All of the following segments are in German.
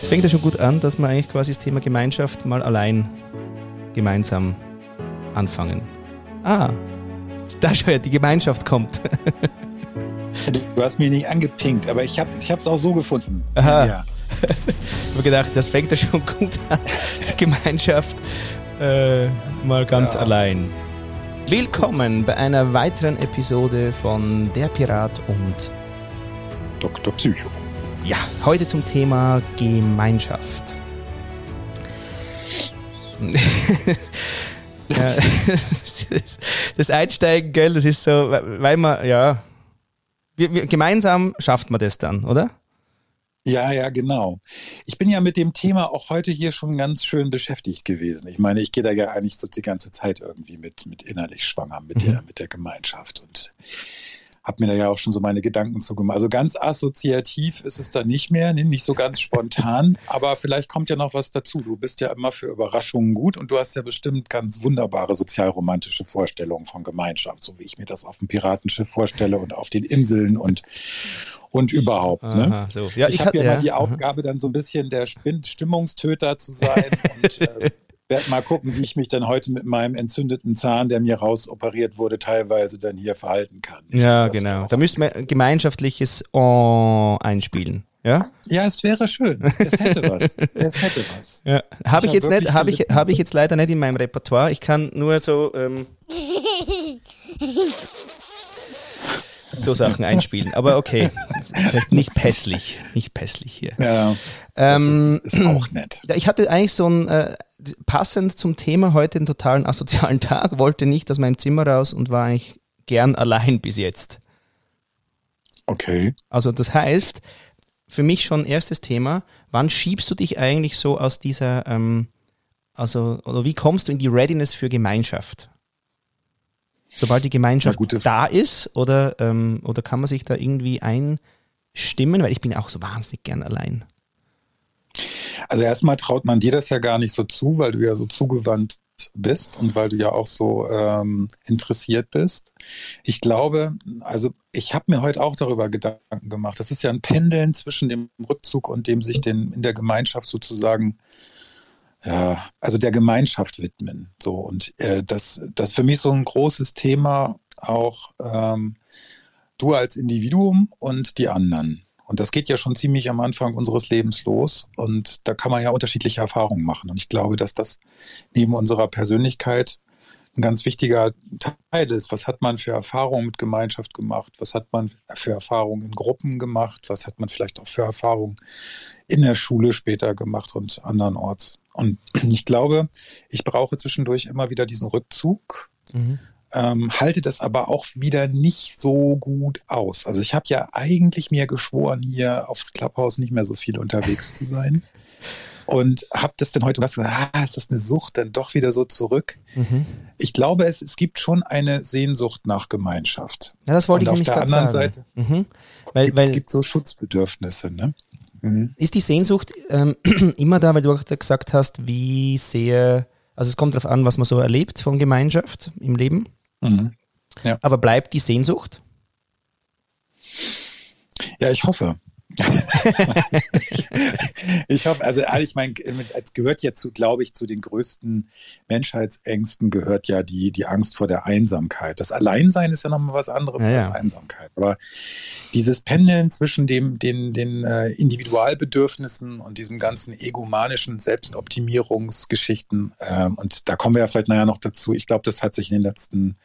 Es fängt ja schon gut an, dass wir eigentlich quasi das Thema Gemeinschaft mal allein gemeinsam anfangen. Ah, da schon ja, die Gemeinschaft kommt. Du hast mich nicht angepinkt, aber ich habe es auch so gefunden. Aha. Ja. ich habe gedacht, das fängt ja schon gut an. Die Gemeinschaft äh, mal ganz ja. allein. Willkommen bei einer weiteren Episode von Der Pirat und Dr. Psycho. Ja, heute zum Thema Gemeinschaft. das Einsteigen, gell, das ist so, weil man, ja, wir, wir, gemeinsam schafft man das dann, oder? Ja, ja, genau. Ich bin ja mit dem Thema auch heute hier schon ganz schön beschäftigt gewesen. Ich meine, ich gehe da ja eigentlich so die ganze Zeit irgendwie mit, mit innerlich schwanger, mit, mhm. der, mit der Gemeinschaft. Und habe mir da ja auch schon so meine Gedanken zu gemacht. Also ganz assoziativ ist es da nicht mehr, ne, nicht so ganz spontan, aber vielleicht kommt ja noch was dazu. Du bist ja immer für Überraschungen gut und du hast ja bestimmt ganz wunderbare sozialromantische Vorstellungen von Gemeinschaft, so wie ich mir das auf dem Piratenschiff vorstelle und auf den Inseln und und überhaupt. Ne? Aha, so. ja, ich, ich habe ja, ja, mal die Aufgabe, dann so ein bisschen der Stimmungstöter zu sein und äh, werde mal gucken, wie ich mich dann heute mit meinem entzündeten Zahn, der mir rausoperiert wurde, teilweise dann hier verhalten kann. Ich ja, genau. Da müssten wir gemeinschaftliches Oh einspielen. Ja? Ja, es wäre schön. Es hätte was. Es hätte was. Ja. Habe ich, ich, jetzt nicht, habe ich, hab ich jetzt leider nicht in meinem Repertoire. Ich kann nur so ähm, so Sachen einspielen. Aber okay, vielleicht nicht pässlich, nicht pässlich hier. Ja, ähm, ist, ist, auch nett. Ich hatte eigentlich so ein äh, passend zum Thema heute einen totalen asozialen Tag, wollte nicht aus meinem Zimmer raus und war eigentlich gern allein bis jetzt. Okay. Also das heißt, für mich schon erstes Thema, wann schiebst du dich eigentlich so aus dieser, ähm, also, oder wie kommst du in die Readiness für Gemeinschaft? Sobald die Gemeinschaft da ist, oder, ähm, oder kann man sich da irgendwie einstimmen? Weil ich bin auch so wahnsinnig gern allein. Also erstmal traut man dir das ja gar nicht so zu, weil du ja so zugewandt bist und weil du ja auch so ähm, interessiert bist. Ich glaube, also ich habe mir heute auch darüber Gedanken gemacht. Das ist ja ein Pendeln zwischen dem Rückzug und dem sich den in der Gemeinschaft sozusagen ja, also der Gemeinschaft widmen. So und äh, das, das für mich so ein großes Thema auch ähm, du als Individuum und die anderen. Und das geht ja schon ziemlich am Anfang unseres Lebens los. Und da kann man ja unterschiedliche Erfahrungen machen. Und ich glaube, dass das neben unserer Persönlichkeit ein ganz wichtiger Teil ist. Was hat man für Erfahrungen mit Gemeinschaft gemacht? Was hat man für Erfahrungen in Gruppen gemacht? Was hat man vielleicht auch für Erfahrungen in der Schule später gemacht und andernorts? Und ich glaube, ich brauche zwischendurch immer wieder diesen Rückzug. Mhm ähm, halte das aber auch wieder nicht so gut aus. Also ich habe ja eigentlich mir geschworen, hier auf Clubhouse nicht mehr so viel unterwegs zu sein. Und habe das dann heute gesagt, ah, ist das eine Sucht dann doch wieder so zurück? Mhm. Ich glaube, es, es gibt schon eine Sehnsucht nach Gemeinschaft. Ja, das wollte Und ich auf der anderen sagen. Seite mhm. weil, gibt, weil, gibt so Schutzbedürfnisse. Ne? Mhm. Ist die Sehnsucht ähm, immer da, weil du auch gesagt hast, wie sehr, also es kommt darauf an, was man so erlebt von Gemeinschaft im Leben. Mhm. Ja. Aber bleibt die Sehnsucht? Ja, ich hoffe. ich hoffe, also ich meine, es gehört ja zu, glaube ich, zu den größten Menschheitsängsten gehört ja die, die Angst vor der Einsamkeit. Das Alleinsein ist ja nochmal was anderes ja, als Einsamkeit. Aber dieses Pendeln zwischen dem, den, den äh, Individualbedürfnissen und diesem ganzen egomanischen Selbstoptimierungsgeschichten, äh, und da kommen wir ja vielleicht nachher noch dazu, ich glaube, das hat sich in den letzten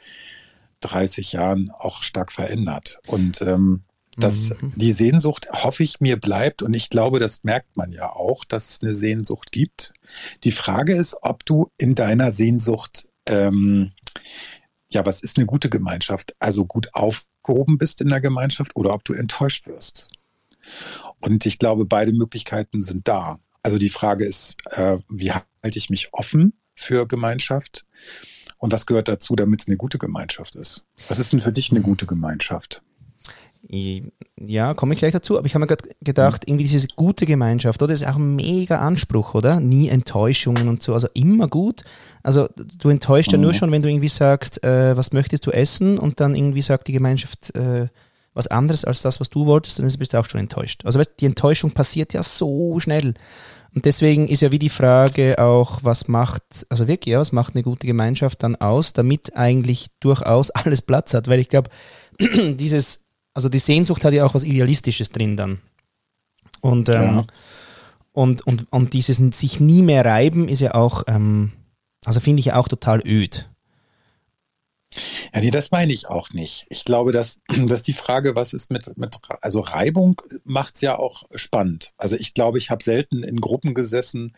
30 Jahren auch stark verändert. Und ähm, dass mhm. die Sehnsucht, hoffe ich, mir bleibt. Und ich glaube, das merkt man ja auch, dass es eine Sehnsucht gibt. Die Frage ist, ob du in deiner Sehnsucht, ähm, ja, was ist eine gute Gemeinschaft? Also gut aufgehoben bist in der Gemeinschaft oder ob du enttäuscht wirst. Und ich glaube, beide Möglichkeiten sind da. Also die Frage ist, äh, wie halte ich mich offen für Gemeinschaft? Und was gehört dazu, damit es eine gute Gemeinschaft ist? Was ist denn für dich eine gute Gemeinschaft? Ja, komme ich gleich dazu, aber ich habe mir gerade gedacht, irgendwie diese gute Gemeinschaft, oder? Das ist auch ein mega Anspruch, oder? Nie Enttäuschungen und so, also immer gut. Also du enttäuscht mhm. ja nur mhm. schon, wenn du irgendwie sagst, äh, was möchtest du essen und dann irgendwie sagt die Gemeinschaft, äh, was anderes als das, was du wolltest, dann bist du auch schon enttäuscht. Also weißt, die Enttäuschung passiert ja so schnell. Und deswegen ist ja wie die Frage auch, was macht, also wirklich, ja, was macht eine gute Gemeinschaft dann aus, damit eigentlich durchaus alles Platz hat. Weil ich glaube, dieses, also die Sehnsucht hat ja auch was Idealistisches drin dann. Und, ähm, ja. und, und, und dieses sich nie mehr reiben ist ja auch, ähm, also finde ich ja auch total öd. Ja, nee, das meine ich auch nicht. Ich glaube, dass, dass die Frage, was ist mit, mit also Reibung macht es ja auch spannend. Also ich glaube, ich habe selten in Gruppen gesessen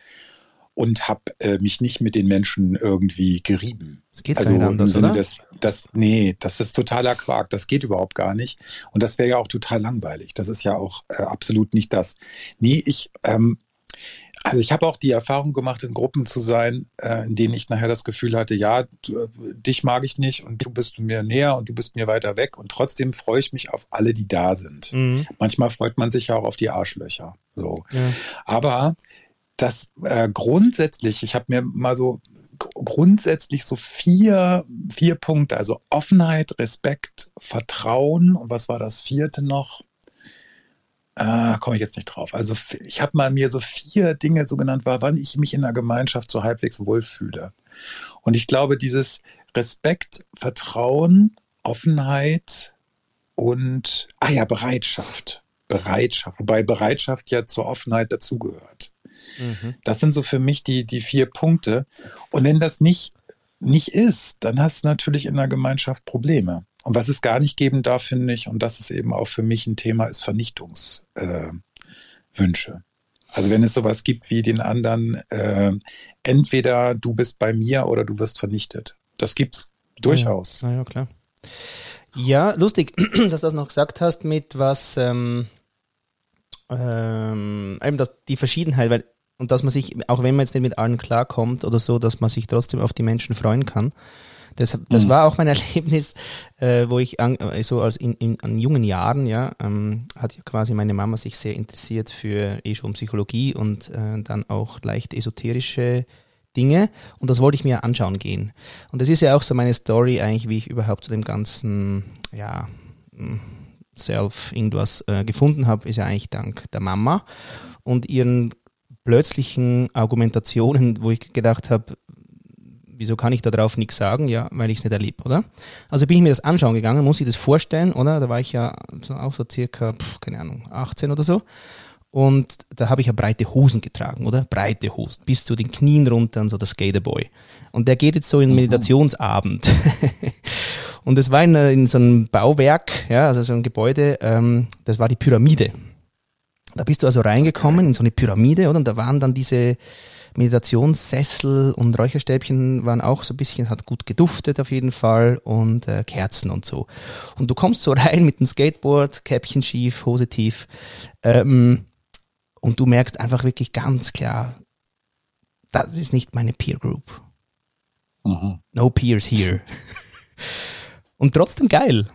und habe äh, mich nicht mit den Menschen irgendwie gerieben. Das geht also gar nicht anders, oder? Das, das, nee, das ist totaler Quark. Das geht überhaupt gar nicht. Und das wäre ja auch total langweilig. Das ist ja auch äh, absolut nicht das. Nee, ich, ähm, also ich habe auch die Erfahrung gemacht, in Gruppen zu sein, äh, in denen ich nachher das Gefühl hatte, ja, du, äh, dich mag ich nicht und du bist mir näher und du bist mir weiter weg und trotzdem freue ich mich auf alle, die da sind. Mhm. Manchmal freut man sich ja auch auf die Arschlöcher. So. Ja. Aber das äh, grundsätzlich, ich habe mir mal so grundsätzlich so vier, vier Punkte, also Offenheit, Respekt, Vertrauen und was war das vierte noch? äh, komme ich jetzt nicht drauf. Also ich habe mal mir so vier Dinge so genannt, war, wann ich mich in einer Gemeinschaft so halbwegs wohlfühle. Und ich glaube, dieses Respekt, Vertrauen, Offenheit und, ah ja, Bereitschaft. Bereitschaft, wobei Bereitschaft ja zur Offenheit dazugehört. Mhm. Das sind so für mich die, die vier Punkte. Und wenn das nicht, nicht ist, dann hast du natürlich in der Gemeinschaft Probleme. Und was es gar nicht geben darf, finde ich, und das ist eben auch für mich ein Thema, ist Vernichtungswünsche. Äh, also wenn es sowas gibt wie den anderen, äh, entweder du bist bei mir oder du wirst vernichtet. Das gibt's durchaus. Ja, ja klar. Ja, lustig, dass du das noch gesagt hast mit was, ähm, ähm, eben das, die Verschiedenheit, weil und dass man sich, auch wenn man jetzt nicht mit allen klarkommt oder so, dass man sich trotzdem auf die Menschen freuen kann. Das, das mhm. war auch mein Erlebnis, äh, wo ich an, äh, so als in, in, in jungen Jahren, ja, ähm, hat ja quasi meine Mama sich sehr interessiert für eh schon Psychologie und äh, dann auch leicht esoterische Dinge und das wollte ich mir anschauen gehen. Und das ist ja auch so meine Story eigentlich, wie ich überhaupt zu dem ganzen, ja, hm, Self irgendwas äh, gefunden habe, ist ja eigentlich dank der Mama und ihren plötzlichen Argumentationen, wo ich gedacht habe, wieso kann ich darauf nichts sagen? Ja, weil ich es nicht erlebe, oder? Also bin ich mir das anschauen gegangen, muss ich das vorstellen, oder? Da war ich ja so, auch so circa, keine Ahnung, 18 oder so. Und da habe ich ja breite Hosen getragen, oder? Breite Hosen, bis zu den Knien runter und so der Skaterboy. Und der geht jetzt so in mhm. Meditationsabend. und das war in, in, so einem Bauwerk, ja, also so ein Gebäude, ähm, das war die Pyramide. Da bist du also reingekommen in so eine Pyramide, oder? Und da waren dann diese, Meditationssessel und Räucherstäbchen waren auch so ein bisschen, hat gut geduftet auf jeden Fall und äh, Kerzen und so. Und du kommst so rein mit dem Skateboard, Käppchen schief, Hose tief ähm, und du merkst einfach wirklich ganz klar, das ist nicht meine Peer Group. Mhm. No peers here. und trotzdem geil.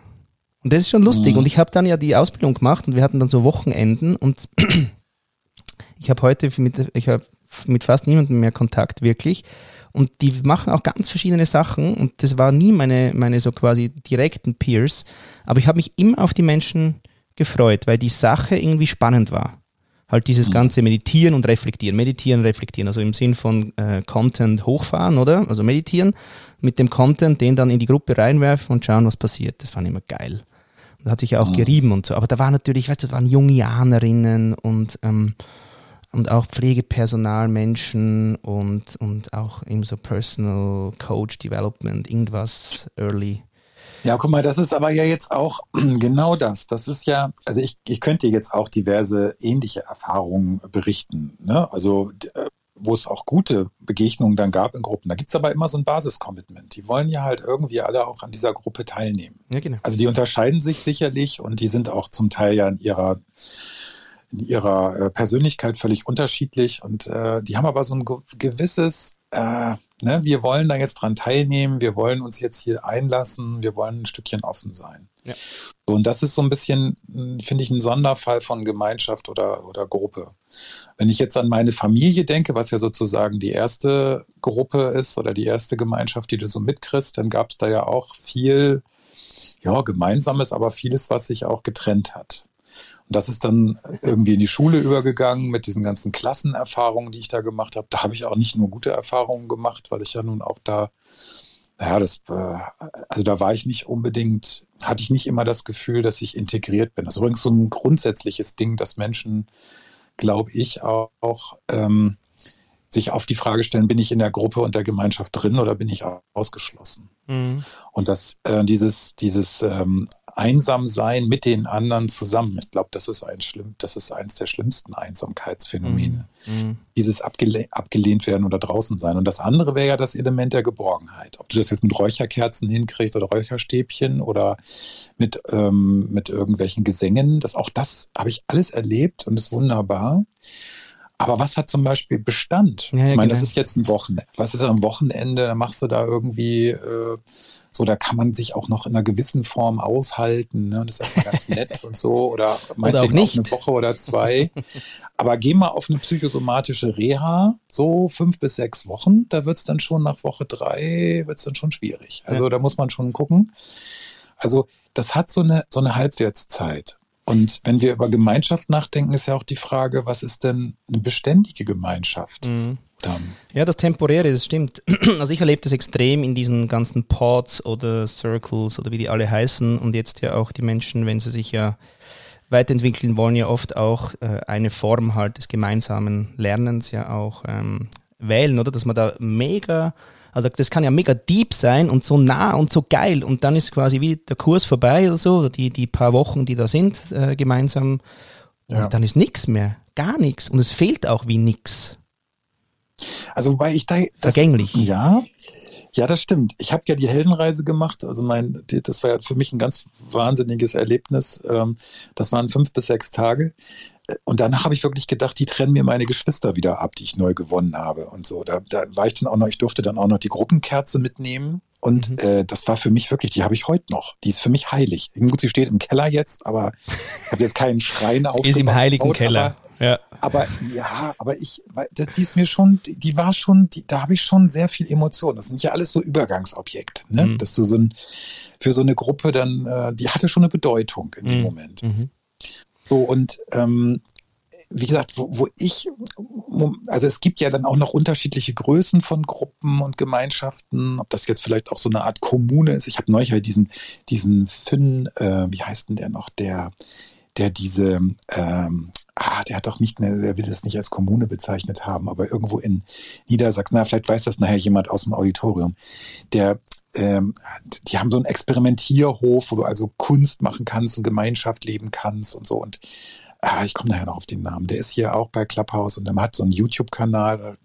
Und das ist schon lustig. Mhm. Und ich habe dann ja die Ausbildung gemacht und wir hatten dann so Wochenenden und ich habe heute mit, ich habe mit fast niemandem mehr Kontakt, wirklich. Und die machen auch ganz verschiedene Sachen und das war nie meine, meine so quasi direkten Peers. Aber ich habe mich immer auf die Menschen gefreut, weil die Sache irgendwie spannend war. Halt dieses mhm. ganze Meditieren und Reflektieren. Meditieren, Reflektieren. Also im Sinn von äh, Content hochfahren, oder? Also meditieren mit dem Content, den dann in die Gruppe reinwerfen und schauen, was passiert. Das fand ich immer geil. Und hat sich ja auch mhm. gerieben und so. Aber da war natürlich, weißt du, da waren Jungianerinnen und ähm, und auch Pflegepersonal, Menschen und, und auch eben so Personal Coach Development, irgendwas early. Ja, guck mal, das ist aber ja jetzt auch genau das. Das ist ja, also ich, ich könnte jetzt auch diverse ähnliche Erfahrungen berichten. Ne? Also äh, wo es auch gute Begegnungen dann gab in Gruppen. Da gibt es aber immer so ein Basiscommitment. Die wollen ja halt irgendwie alle auch an dieser Gruppe teilnehmen. Ja, genau. Also die unterscheiden sich sicherlich und die sind auch zum Teil ja in ihrer in ihrer äh, Persönlichkeit völlig unterschiedlich und äh, die haben aber so ein gewisses, äh, ne, wir wollen da jetzt dran teilnehmen, wir wollen uns jetzt hier einlassen, wir wollen ein Stückchen offen sein. Ja. So, und das ist so ein bisschen, hm, finde ich, ein Sonderfall von Gemeinschaft oder, oder Gruppe. Wenn ich jetzt an meine Familie denke, was ja sozusagen die erste Gruppe ist oder die erste Gemeinschaft, die du so mitkriegst, dann gab es da ja auch viel ja, Gemeinsames, aber vieles, was sich auch getrennt hat. Und das ist dann irgendwie in die Schule übergegangen mit diesen ganzen Klassenerfahrungen, die ich da gemacht habe. Da habe ich auch nicht nur gute Erfahrungen gemacht, weil ich ja nun auch da, naja, das, äh, also da war ich nicht unbedingt, hatte ich nicht immer das Gefühl, dass ich integriert bin. Das ist übrigens so ein grundsätzliches Ding, dass Menschen, glaube ich, auch, auch ähm, sich auf die Frage stellen, bin ich in der Gruppe und der Gemeinschaft drin oder bin ich ausgeschlossen? Mhm. Und dass äh, dieses, dieses ähm, Einsamsein mit den anderen zusammen, ich glaube, das ist ein schlimm, das ist eines der schlimmsten Einsamkeitsphänomene. Mhm. mhm. Dieses abgele abgelehnt werden oder draußen sein. Und das andere wäre ja das Element der Geborgenheit. Ob du das jetzt mit Räucherkerzen hinkriegst oder Räucherstäbchen oder mit, ähm, mit irgendwelchen Gesängen, das auch das habe ich alles erlebt und ist wunderbar. Aber was hat zum Beispiel Bestand? Ja, ja, ich meine, genau. das ist jetzt ein Wochenende. Was ist am Wochenende? Da machst du da irgendwie äh, so, da kann man sich auch noch in einer gewissen Form aushalten. Ne? Das ist erstmal ganz nett und so. Oder meinetwegen oder auch nicht. eine Woche oder zwei. Aber geh mal auf eine psychosomatische Reha, so fünf bis sechs Wochen. Da wird es dann schon nach Woche drei, wird es dann schon schwierig. Also ja. da muss man schon gucken. Also das hat so eine, so eine Halbwertszeit. Und wenn wir über Gemeinschaft nachdenken, ist ja auch die Frage, was ist denn eine beständige Gemeinschaft? Mhm. Ja, das Temporäre, das stimmt. Also ich erlebe das extrem in diesen ganzen Pods oder Circles oder wie die alle heißen und jetzt ja auch die Menschen, wenn sie sich ja weiterentwickeln wollen, ja oft auch äh, eine Form halt des gemeinsamen Lernens ja auch ähm, wählen, oder? Dass man da mega also das kann ja mega deep sein und so nah und so geil und dann ist quasi wie der Kurs vorbei oder so, oder die, die paar Wochen, die da sind äh, gemeinsam und ja. dann ist nichts mehr, gar nichts und es fehlt auch wie nichts. Also wobei ich da... Das, Vergänglich. Ja, ja, das stimmt. Ich habe ja die Heldenreise gemacht. Also mein, das war ja für mich ein ganz wahnsinniges Erlebnis. Ähm, das waren fünf bis sechs Tage und danach habe ich wirklich gedacht, die trennen mir meine Geschwister wieder ab, die ich neu gewonnen habe und so. Da, da war ich dann auch noch, ich durfte dann auch noch die Gruppenkerze mitnehmen. Und mhm. äh, das war für mich wirklich, die habe ich heute noch. Die ist für mich heilig. Gut, sie steht im Keller jetzt, aber ich habe jetzt keinen Schrein auf. Ist im heiligen Keller. Ja. Aber ja, aber ich, das, die ist mir schon, die, war schon, die, da habe ich schon sehr viel Emotion. Das sind ja alles so Übergangsobjekte, ne? Mhm. Dass du so ein, für so eine Gruppe dann, äh, die hatte schon eine Bedeutung in dem mhm. Moment. Mhm. So, und ähm, wie gesagt, wo, wo ich, also es gibt ja dann auch noch unterschiedliche Größen von Gruppen und Gemeinschaften, ob das jetzt vielleicht auch so eine Art Kommune ist. Ich habe neulich halt diesen, diesen Finn, äh, wie heißt denn der noch, der, der diese, ähm, ah, der hat doch nicht mehr, der will das nicht als Kommune bezeichnet haben, aber irgendwo in Niedersachsen, na, vielleicht weiß das nachher jemand aus dem Auditorium, der ähm, die haben so einen Experimentierhof, wo du also Kunst machen kannst und Gemeinschaft leben kannst und so. Und ah, ich komme nachher noch auf den Namen. Der ist hier auch bei Clubhouse und der hat so einen YouTube-Kanal.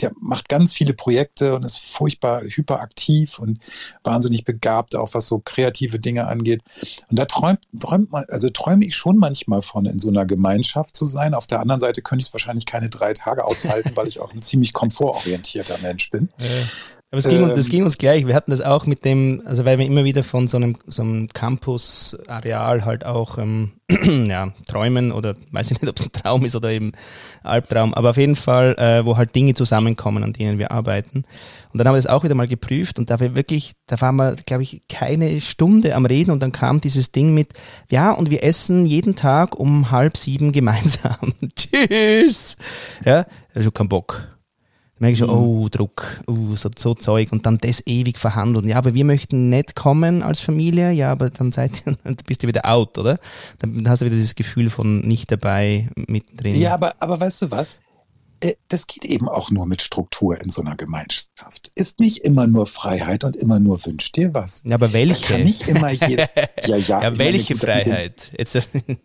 Der macht ganz viele Projekte und ist furchtbar hyperaktiv und wahnsinnig begabt, auch was so kreative Dinge angeht. Und da träumt, träumt man, also träume ich schon manchmal von, in so einer Gemeinschaft zu sein. Auf der anderen Seite könnte ich es wahrscheinlich keine drei Tage aushalten, weil ich auch ein ziemlich komfortorientierter Mensch bin. Aber es ging, uns, das ähm. ging uns gleich. Wir hatten das auch mit dem, also weil wir immer wieder von so einem, so einem Campus-Areal halt auch ähm, ja, träumen oder weiß ich nicht, ob es ein Traum ist oder eben Albtraum, aber auf jeden Fall, äh, wo halt Dinge zusammenkommen, an denen wir arbeiten. Und dann haben wir das auch wieder mal geprüft und da wir wirklich, da waren wir, glaube ich, keine Stunde am Reden und dann kam dieses Ding mit, ja, und wir essen jeden Tag um halb sieben gemeinsam. Tschüss! Ja, ich habe keinen Bock. Dann merke ich schon, mhm. oh, Druck, oh, so, so Zeug und dann das ewig verhandeln. Ja, aber wir möchten nicht kommen als Familie, ja, aber dann seid ihr, dann bist du wieder out, oder? Dann hast du wieder dieses Gefühl von nicht dabei mit drin. Ja, aber, aber weißt du was? Äh, das geht eben auch nur mit Struktur in so einer Gemeinschaft. Ist nicht immer nur Freiheit und immer nur wünsch dir was. Ja, aber welche? Da kann nicht immer jeder. Ja, ja. ja welche meine, Freiheit? Den,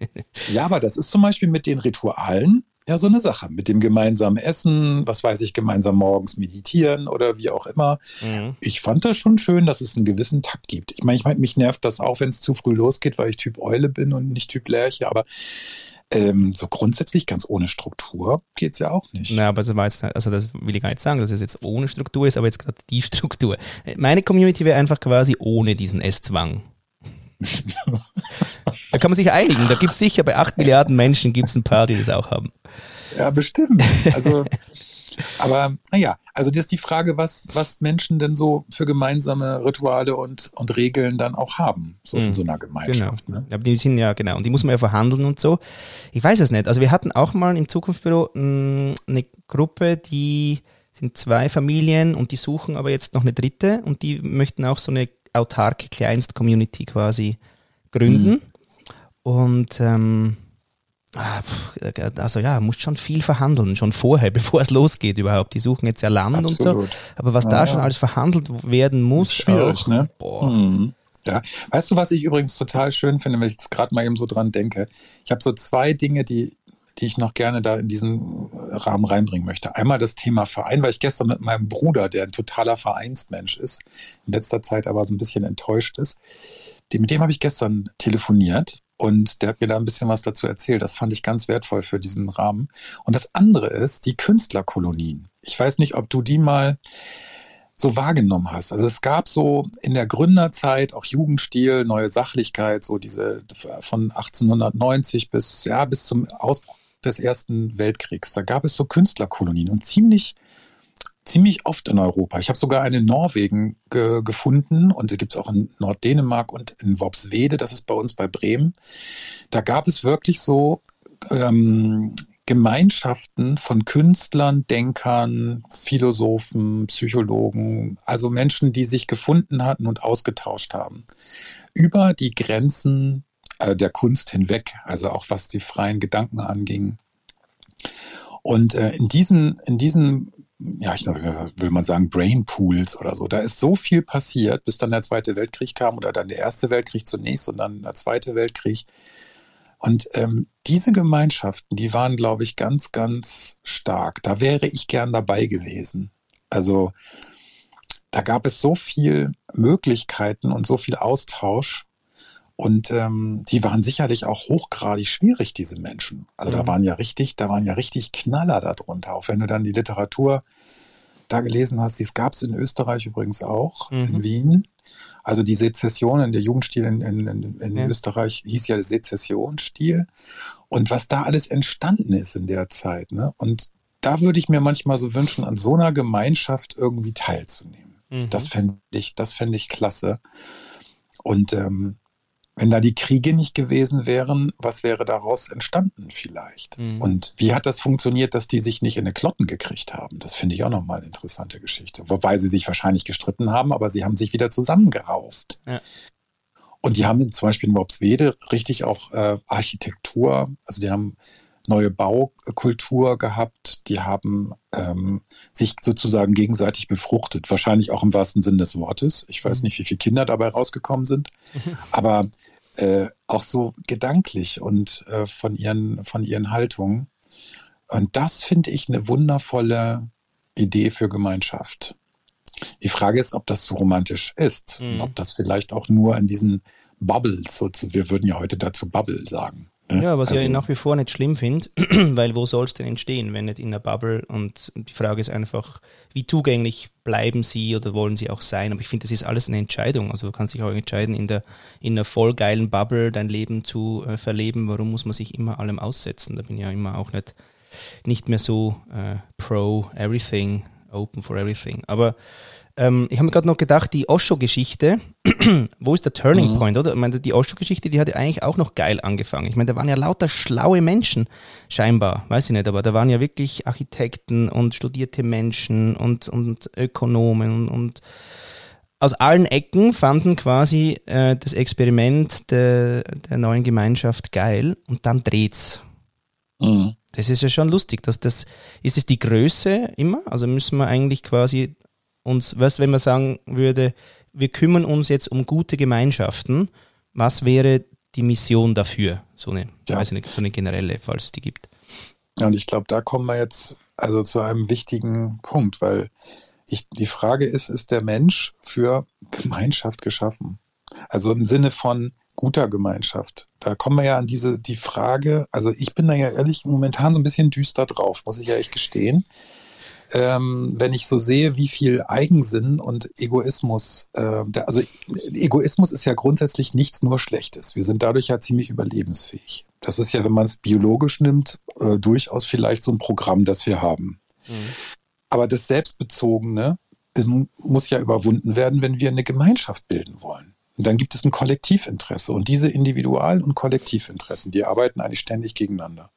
ja, aber das ist zum Beispiel mit den Ritualen ja so eine Sache mit dem gemeinsamen Essen, was weiß ich, gemeinsam morgens meditieren oder wie auch immer. Mhm. Ich fand das schon schön, dass es einen gewissen Takt gibt. Ich meine, ich meine, mich nervt das auch, wenn es zu früh losgeht, weil ich Typ Eule bin und nicht Typ Lerche, aber ähm, so grundsätzlich ganz ohne Struktur geht es ja auch nicht. Na, aber so war jetzt, also das will ich gar nicht sagen, dass es jetzt ohne Struktur ist, aber jetzt gerade die Struktur. Meine Community wäre einfach quasi ohne diesen Esszwang. Da kann man sich einigen. Da gibt es sicher bei 8 Milliarden Menschen gibt es ein paar, die das auch haben. Ja, bestimmt. Also, Aber naja, also das ist die Frage, was, was Menschen denn so für gemeinsame Rituale und, und Regeln dann auch haben, so in mhm. so einer Gemeinschaft. Genau. Ne? Aber die sind ja, genau, und die muss man ja verhandeln und so. Ich weiß es nicht. Also wir hatten auch mal im Zukunftsbüro mh, eine Gruppe, die sind zwei Familien und die suchen aber jetzt noch eine dritte und die möchten auch so eine autarke Kleinst-Community quasi gründen. Mhm. Und ähm, ah, also ja, muss schon viel verhandeln, schon vorher, bevor es losgeht überhaupt. Die suchen jetzt ja Land Absolut. und so. Aber was ja, da schon alles verhandelt werden muss, schwierig, auch, ne? Boah. Mhm. Ja, weißt du, was ich übrigens total schön finde, wenn ich jetzt gerade mal eben so dran denke? Ich habe so zwei Dinge, die, die ich noch gerne da in diesen Rahmen reinbringen möchte. Einmal das Thema Verein, weil ich gestern mit meinem Bruder, der ein totaler Vereinsmensch ist, in letzter Zeit aber so ein bisschen enttäuscht ist, mit dem habe ich gestern telefoniert und der hat mir da ein bisschen was dazu erzählt. Das fand ich ganz wertvoll für diesen Rahmen. Und das andere ist die Künstlerkolonien. Ich weiß nicht, ob du die mal so wahrgenommen hast. Also es gab so in der Gründerzeit auch Jugendstil, neue Sachlichkeit, so diese von 1890 bis, ja, bis zum Ausbruch des Ersten Weltkriegs. Da gab es so Künstlerkolonien und ziemlich ziemlich oft in Europa. Ich habe sogar eine in Norwegen ge gefunden und die gibt es auch in Norddänemark und in Worpswede, das ist bei uns bei Bremen. Da gab es wirklich so ähm, Gemeinschaften von Künstlern, Denkern, Philosophen, Psychologen, also Menschen, die sich gefunden hatten und ausgetauscht haben über die Grenzen der Kunst hinweg, also auch was die freien Gedanken anging. Und äh, in diesen, in diesen ja, ich will mal sagen, Brainpools oder so. Da ist so viel passiert, bis dann der Zweite Weltkrieg kam oder dann der Erste Weltkrieg zunächst und dann der Zweite Weltkrieg. Und ähm, diese Gemeinschaften, die waren, glaube ich, ganz, ganz stark. Da wäre ich gern dabei gewesen. Also da gab es so viel Möglichkeiten und so viel Austausch. Und ähm, die waren sicherlich auch hochgradig schwierig, diese Menschen. Also mhm. da waren ja richtig, da waren ja richtig Knaller darunter. Auch wenn du dann die Literatur da gelesen hast, dies gab es in Österreich übrigens auch, mhm. in Wien. Also die Sezession in der Jugendstil in, in, in, in ja. Österreich hieß ja Sezessionsstil. Und was da alles entstanden ist in der Zeit. Ne? Und da würde ich mir manchmal so wünschen, an so einer Gemeinschaft irgendwie teilzunehmen. Mhm. Das fände ich, das fände ich klasse. Und ähm, wenn da die Kriege nicht gewesen wären, was wäre daraus entstanden vielleicht? Mhm. Und wie hat das funktioniert, dass die sich nicht in eine Klotten gekriegt haben? Das finde ich auch nochmal eine interessante Geschichte. Wobei sie sich wahrscheinlich gestritten haben, aber sie haben sich wieder zusammengerauft. Ja. Und die haben zum Beispiel in Worpswede richtig auch äh, Architektur, also die haben neue Baukultur gehabt, die haben ähm, sich sozusagen gegenseitig befruchtet, wahrscheinlich auch im wahrsten Sinn des Wortes. Ich weiß mhm. nicht, wie viele Kinder dabei rausgekommen sind, aber äh, auch so gedanklich und äh, von, ihren, von ihren Haltungen. Und das finde ich eine wundervolle Idee für Gemeinschaft. Die Frage ist, ob das zu romantisch ist mhm. und ob das vielleicht auch nur in diesen Bubbles, so zu, wir würden ja heute dazu Bubble sagen, ja, was also, ich nach wie vor nicht schlimm finde, weil wo soll es denn entstehen, wenn nicht in der Bubble? Und die Frage ist einfach, wie zugänglich bleiben sie oder wollen sie auch sein? Aber ich finde, das ist alles eine Entscheidung. Also du kannst dich auch entscheiden, in der in einer voll geilen Bubble dein Leben zu äh, verleben. Warum muss man sich immer allem aussetzen? Da bin ich ja immer auch nicht, nicht mehr so äh, pro everything, open for everything. Aber ähm, ich habe mir gerade noch gedacht, die Osho-Geschichte, wo ist der Turning mhm. Point, oder? Ich meine, die Osho-Geschichte, die hatte eigentlich auch noch geil angefangen. Ich meine, da waren ja lauter schlaue Menschen, scheinbar, weiß ich nicht, aber da waren ja wirklich Architekten und studierte Menschen und, und Ökonomen und, aus allen Ecken fanden quasi äh, das Experiment der, der neuen Gemeinschaft geil und dann dreht's. Mhm. Das ist ja schon lustig, dass das, ist es die Größe immer? Also müssen wir eigentlich quasi uns, was, wenn man sagen würde, wir kümmern uns jetzt um gute Gemeinschaften, was wäre die Mission dafür? So eine, ja. weiß nicht, so eine generelle, falls es die gibt. Ja, und ich glaube, da kommen wir jetzt also zu einem wichtigen Punkt, weil ich, die Frage ist, ist der Mensch für Gemeinschaft geschaffen? Also im Sinne von guter Gemeinschaft. Da kommen wir ja an diese, die Frage, also ich bin da ja ehrlich momentan so ein bisschen düster drauf, muss ich ja echt gestehen ähm, wenn ich so sehe, wie viel Eigensinn und Egoismus, äh, der, also Egoismus ist ja grundsätzlich nichts nur Schlechtes. Wir sind dadurch ja ziemlich überlebensfähig. Das ist ja, wenn man es biologisch nimmt, äh, durchaus vielleicht so ein Programm, das wir haben. Mhm. Aber das Selbstbezogene muss ja überwunden werden, wenn wir eine Gemeinschaft bilden wollen. Und dann gibt es ein Kollektivinteresse. Und diese Individual- und Kollektivinteressen, die arbeiten eigentlich ständig gegeneinander.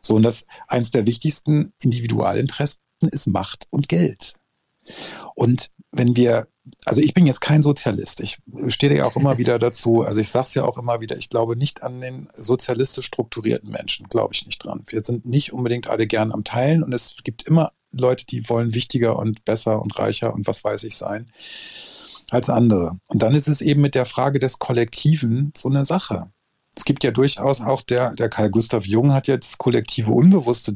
So, und das eins der wichtigsten Individualinteressen ist Macht und Geld. Und wenn wir, also ich bin jetzt kein Sozialist, ich stehe ja auch immer wieder dazu, also ich sage es ja auch immer wieder, ich glaube nicht an den sozialistisch strukturierten Menschen, glaube ich nicht dran. Wir sind nicht unbedingt alle gern am Teilen und es gibt immer Leute, die wollen wichtiger und besser und reicher und was weiß ich sein als andere. Und dann ist es eben mit der Frage des Kollektiven so eine Sache. Es gibt ja durchaus auch der, der Karl Gustav Jung hat jetzt kollektive Unbewusste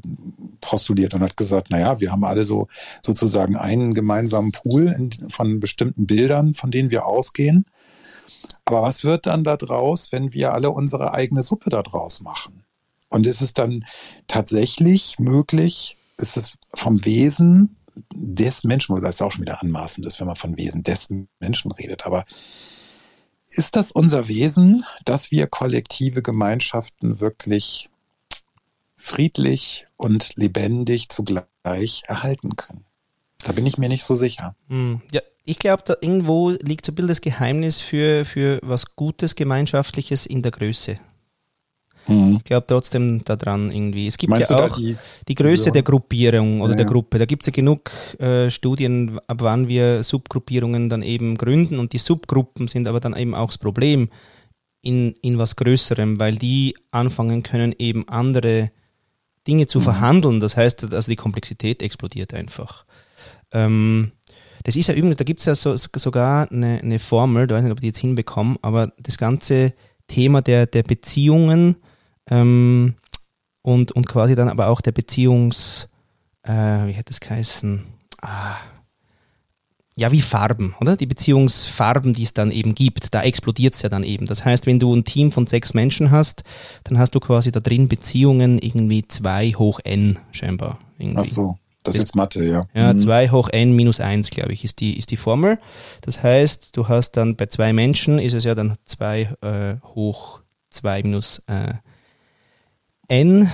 postuliert und hat gesagt, naja, wir haben alle so sozusagen einen gemeinsamen Pool in, von bestimmten Bildern, von denen wir ausgehen. Aber was wird dann da draus, wenn wir alle unsere eigene Suppe da draus machen? Und ist es dann tatsächlich möglich, ist es vom Wesen des Menschen, das ist auch schon wieder anmaßend ist, wenn man von Wesen des Menschen redet, aber ist das unser Wesen, dass wir kollektive Gemeinschaften wirklich friedlich und lebendig zugleich erhalten können? Da bin ich mir nicht so sicher. Hm, ja, ich glaube, da irgendwo liegt so ein bisschen das Geheimnis für, für was Gutes, Gemeinschaftliches in der Größe. Mhm. Ich glaube trotzdem daran irgendwie. Es gibt Meinst ja auch die, die, Größe der Gruppierung oder ja, der Gruppe. Da gibt es ja genug äh, Studien, ab wann wir Subgruppierungen dann eben gründen und die Subgruppen sind aber dann eben auch das Problem in, in was Größerem, weil die anfangen können, eben andere Dinge zu mhm. verhandeln. Das heißt, also die Komplexität explodiert einfach. Ähm, das ist ja übrigens, da gibt es ja so, sogar eine, eine Formel, ich weiß nicht, ob ich die jetzt hinbekomme, aber das ganze Thema der, der Beziehungen ähm, und, und quasi dann aber auch der Beziehungs, äh, wie hätte es geheißen? Ah, ja, wie Farben, oder? Die Beziehungsfarben, die es dann eben gibt, da explodiert es ja dann eben. Das heißt, wenn du ein Team von sechs Menschen hast, dann hast du quasi da drin Beziehungen irgendwie 2 hoch n scheinbar. Irgendwie. Ach so. Das ist jetzt Mathe, ja. Ja, 2 mhm. hoch n minus 1, glaube ich, ist die, ist die Formel. Das heißt, du hast dann bei zwei Menschen ist es ja dann 2 äh, hoch 2 minus äh, n.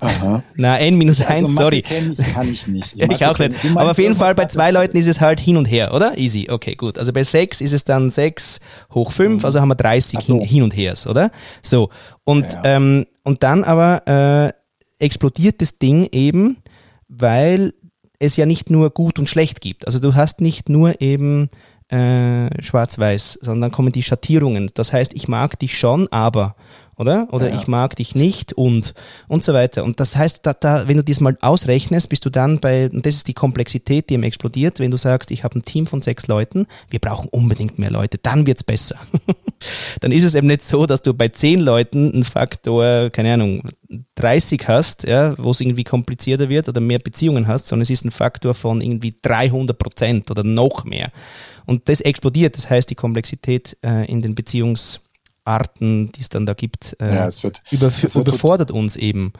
Aha. Na, n minus 1, also sorry. Ich, kann ich nicht. Ich, ich auch nicht. Aber auf jeden Fall bei zwei Leuten ist es halt hin und her, oder? Easy. Okay, gut. Also bei 6 ist es dann 6 hoch 5, mhm. also haben wir 30 so. hin, hin, und hers, oder? So. Und, ja. Ähm, und dann aber äh, explodiert das Ding eben, weil es ja nicht nur gut und schlecht gibt. Also du hast nicht nur eben äh, schwarz-weiß, sondern kommen die Schattierungen. Das heißt, ich mag dich schon, aber oder? Oder ja. ich mag dich nicht und und so weiter. Und das heißt, da, da, wenn du dies mal ausrechnest, bist du dann bei, und das ist die Komplexität, die ihm explodiert, wenn du sagst, ich habe ein Team von sechs Leuten, wir brauchen unbedingt mehr Leute, dann wird's besser. dann ist es eben nicht so, dass du bei zehn Leuten einen Faktor, keine Ahnung, 30 hast, ja, wo es irgendwie komplizierter wird oder mehr Beziehungen hast, sondern es ist ein Faktor von irgendwie 300 Prozent oder noch mehr. Und das explodiert, das heißt, die Komplexität äh, in den Beziehungs- Arten, die es dann da gibt, äh, ja, wird, überf überfordert uns eben.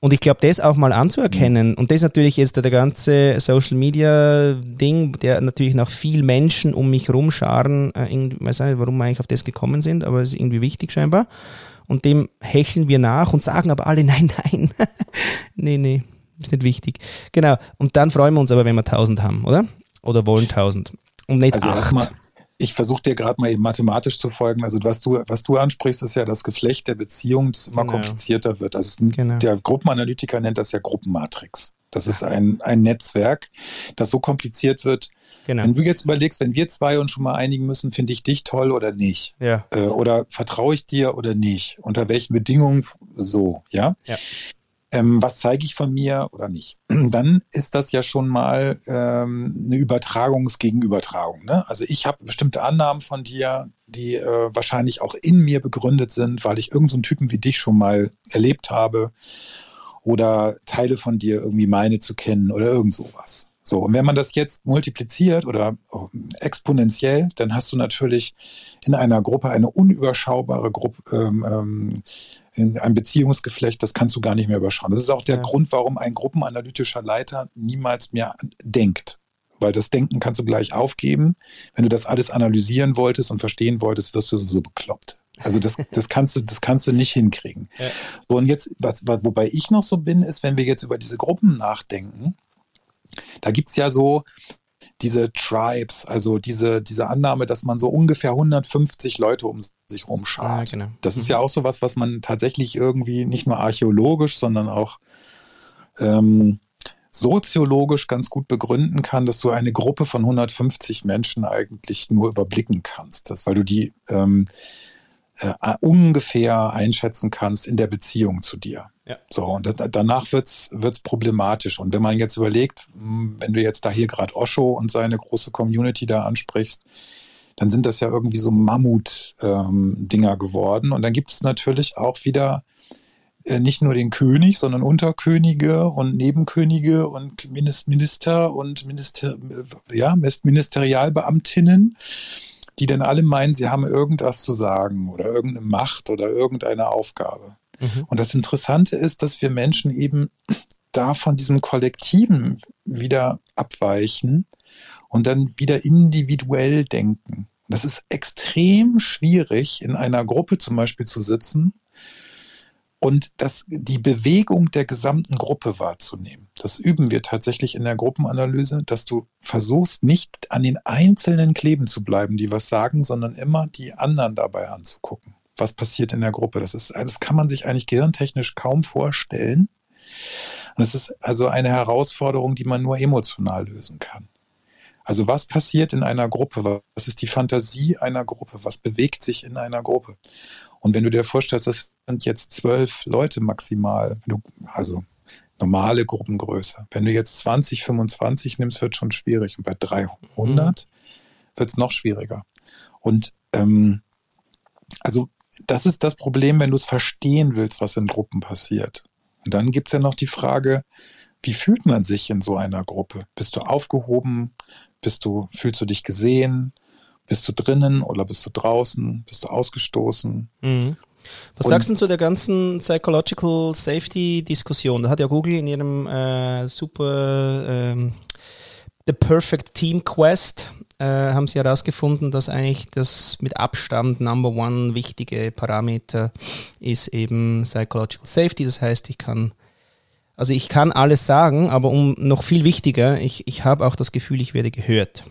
Und ich glaube, das auch mal anzuerkennen, mhm. und das ist natürlich jetzt der ganze Social Media Ding, der natürlich nach viel Menschen um mich rumscharen, äh, ich weiß nicht, warum wir eigentlich auf das gekommen sind, aber es ist irgendwie wichtig scheinbar. Und dem hecheln wir nach und sagen aber alle, nein, nein, nee, nee, ist nicht wichtig. Genau. Und dann freuen wir uns aber, wenn wir 1000 haben, oder? Oder wollen 1000. Und nicht also 8 ich versuche dir gerade mal eben mathematisch zu folgen. Also was du, was du ansprichst, ist ja das Geflecht der Beziehung, das immer genau. komplizierter wird. Also genau. der Gruppenanalytiker nennt das ja Gruppenmatrix. Das ist ein, ein Netzwerk, das so kompliziert wird. Genau. Wenn du jetzt überlegst, wenn wir zwei uns schon mal einigen müssen, finde ich dich toll oder nicht? Ja. Äh, oder vertraue ich dir oder nicht? Unter welchen Bedingungen so, ja? Ja ähm, was zeige ich von mir oder nicht, dann ist das ja schon mal ähm, eine Übertragungsgegenübertragung. Ne? Also ich habe bestimmte Annahmen von dir, die äh, wahrscheinlich auch in mir begründet sind, weil ich irgendeinen so Typen wie dich schon mal erlebt habe oder Teile von dir irgendwie meine zu kennen oder irgend sowas. So, und wenn man das jetzt multipliziert oder ähm, exponentiell, dann hast du natürlich in einer Gruppe eine unüberschaubare Gruppe, ähm, ähm ein Beziehungsgeflecht, das kannst du gar nicht mehr überschauen. Das ist auch der ja. Grund, warum ein gruppenanalytischer Leiter niemals mehr denkt. Weil das Denken kannst du gleich aufgeben. Wenn du das alles analysieren wolltest und verstehen wolltest, wirst du sowieso bekloppt. Also das, das kannst du, das kannst du nicht hinkriegen. Ja. So, und jetzt, was, wobei ich noch so bin, ist, wenn wir jetzt über diese Gruppen nachdenken, da gibt's ja so diese Tribes, also diese, diese Annahme, dass man so ungefähr 150 Leute um sich rumschart. Ja, genau. Das ist mhm. ja auch so was, was man tatsächlich irgendwie nicht nur archäologisch, sondern auch ähm, soziologisch ganz gut begründen kann, dass du eine Gruppe von 150 Menschen eigentlich nur überblicken kannst. Das, weil du die ähm, äh, ungefähr einschätzen kannst in der Beziehung zu dir. Ja. So, und das, danach wird's wird's problematisch. Und wenn man jetzt überlegt, hm, wenn du jetzt da hier gerade Osho und seine große Community da ansprichst, dann sind das ja irgendwie so Mammut-Dinger ähm, geworden. Und dann gibt es natürlich auch wieder äh, nicht nur den König, sondern Unterkönige und Nebenkönige und Minister und Minister, ja, Ministerialbeamtinnen, die dann alle meinen, sie haben irgendwas zu sagen oder irgendeine Macht oder irgendeine Aufgabe. Mhm. Und das Interessante ist, dass wir Menschen eben da von diesem Kollektiven wieder abweichen und dann wieder individuell denken. Das ist extrem schwierig, in einer Gruppe zum Beispiel zu sitzen und das, die Bewegung der gesamten Gruppe wahrzunehmen. Das üben wir tatsächlich in der Gruppenanalyse, dass du versuchst, nicht an den Einzelnen kleben zu bleiben, die was sagen, sondern immer die anderen dabei anzugucken. Was passiert in der Gruppe? Das ist, das kann man sich eigentlich gehirntechnisch kaum vorstellen. Und es ist also eine Herausforderung, die man nur emotional lösen kann. Also was passiert in einer Gruppe? Was ist die Fantasie einer Gruppe? Was bewegt sich in einer Gruppe? Und wenn du dir vorstellst, das sind jetzt zwölf Leute maximal, also normale Gruppengröße. Wenn du jetzt 20, 25 nimmst, wird schon schwierig. Und bei 300 mhm. wird es noch schwieriger. Und ähm, also das ist das Problem, wenn du es verstehen willst, was in Gruppen passiert. Und dann gibt es ja noch die Frage, wie fühlt man sich in so einer Gruppe? Bist du aufgehoben? Bist du, fühlst du dich gesehen? Bist du drinnen oder bist du draußen? Bist du ausgestoßen? Mhm. Was Und sagst du zu der ganzen Psychological Safety Diskussion? Da hat ja Google in ihrem äh, super ähm, The Perfect Team Quest äh, haben sie herausgefunden, dass eigentlich das mit Abstand Number One wichtige Parameter ist eben Psychological Safety. Das heißt, ich kann also ich kann alles sagen, aber um noch viel wichtiger, ich, ich habe auch das Gefühl, ich werde gehört.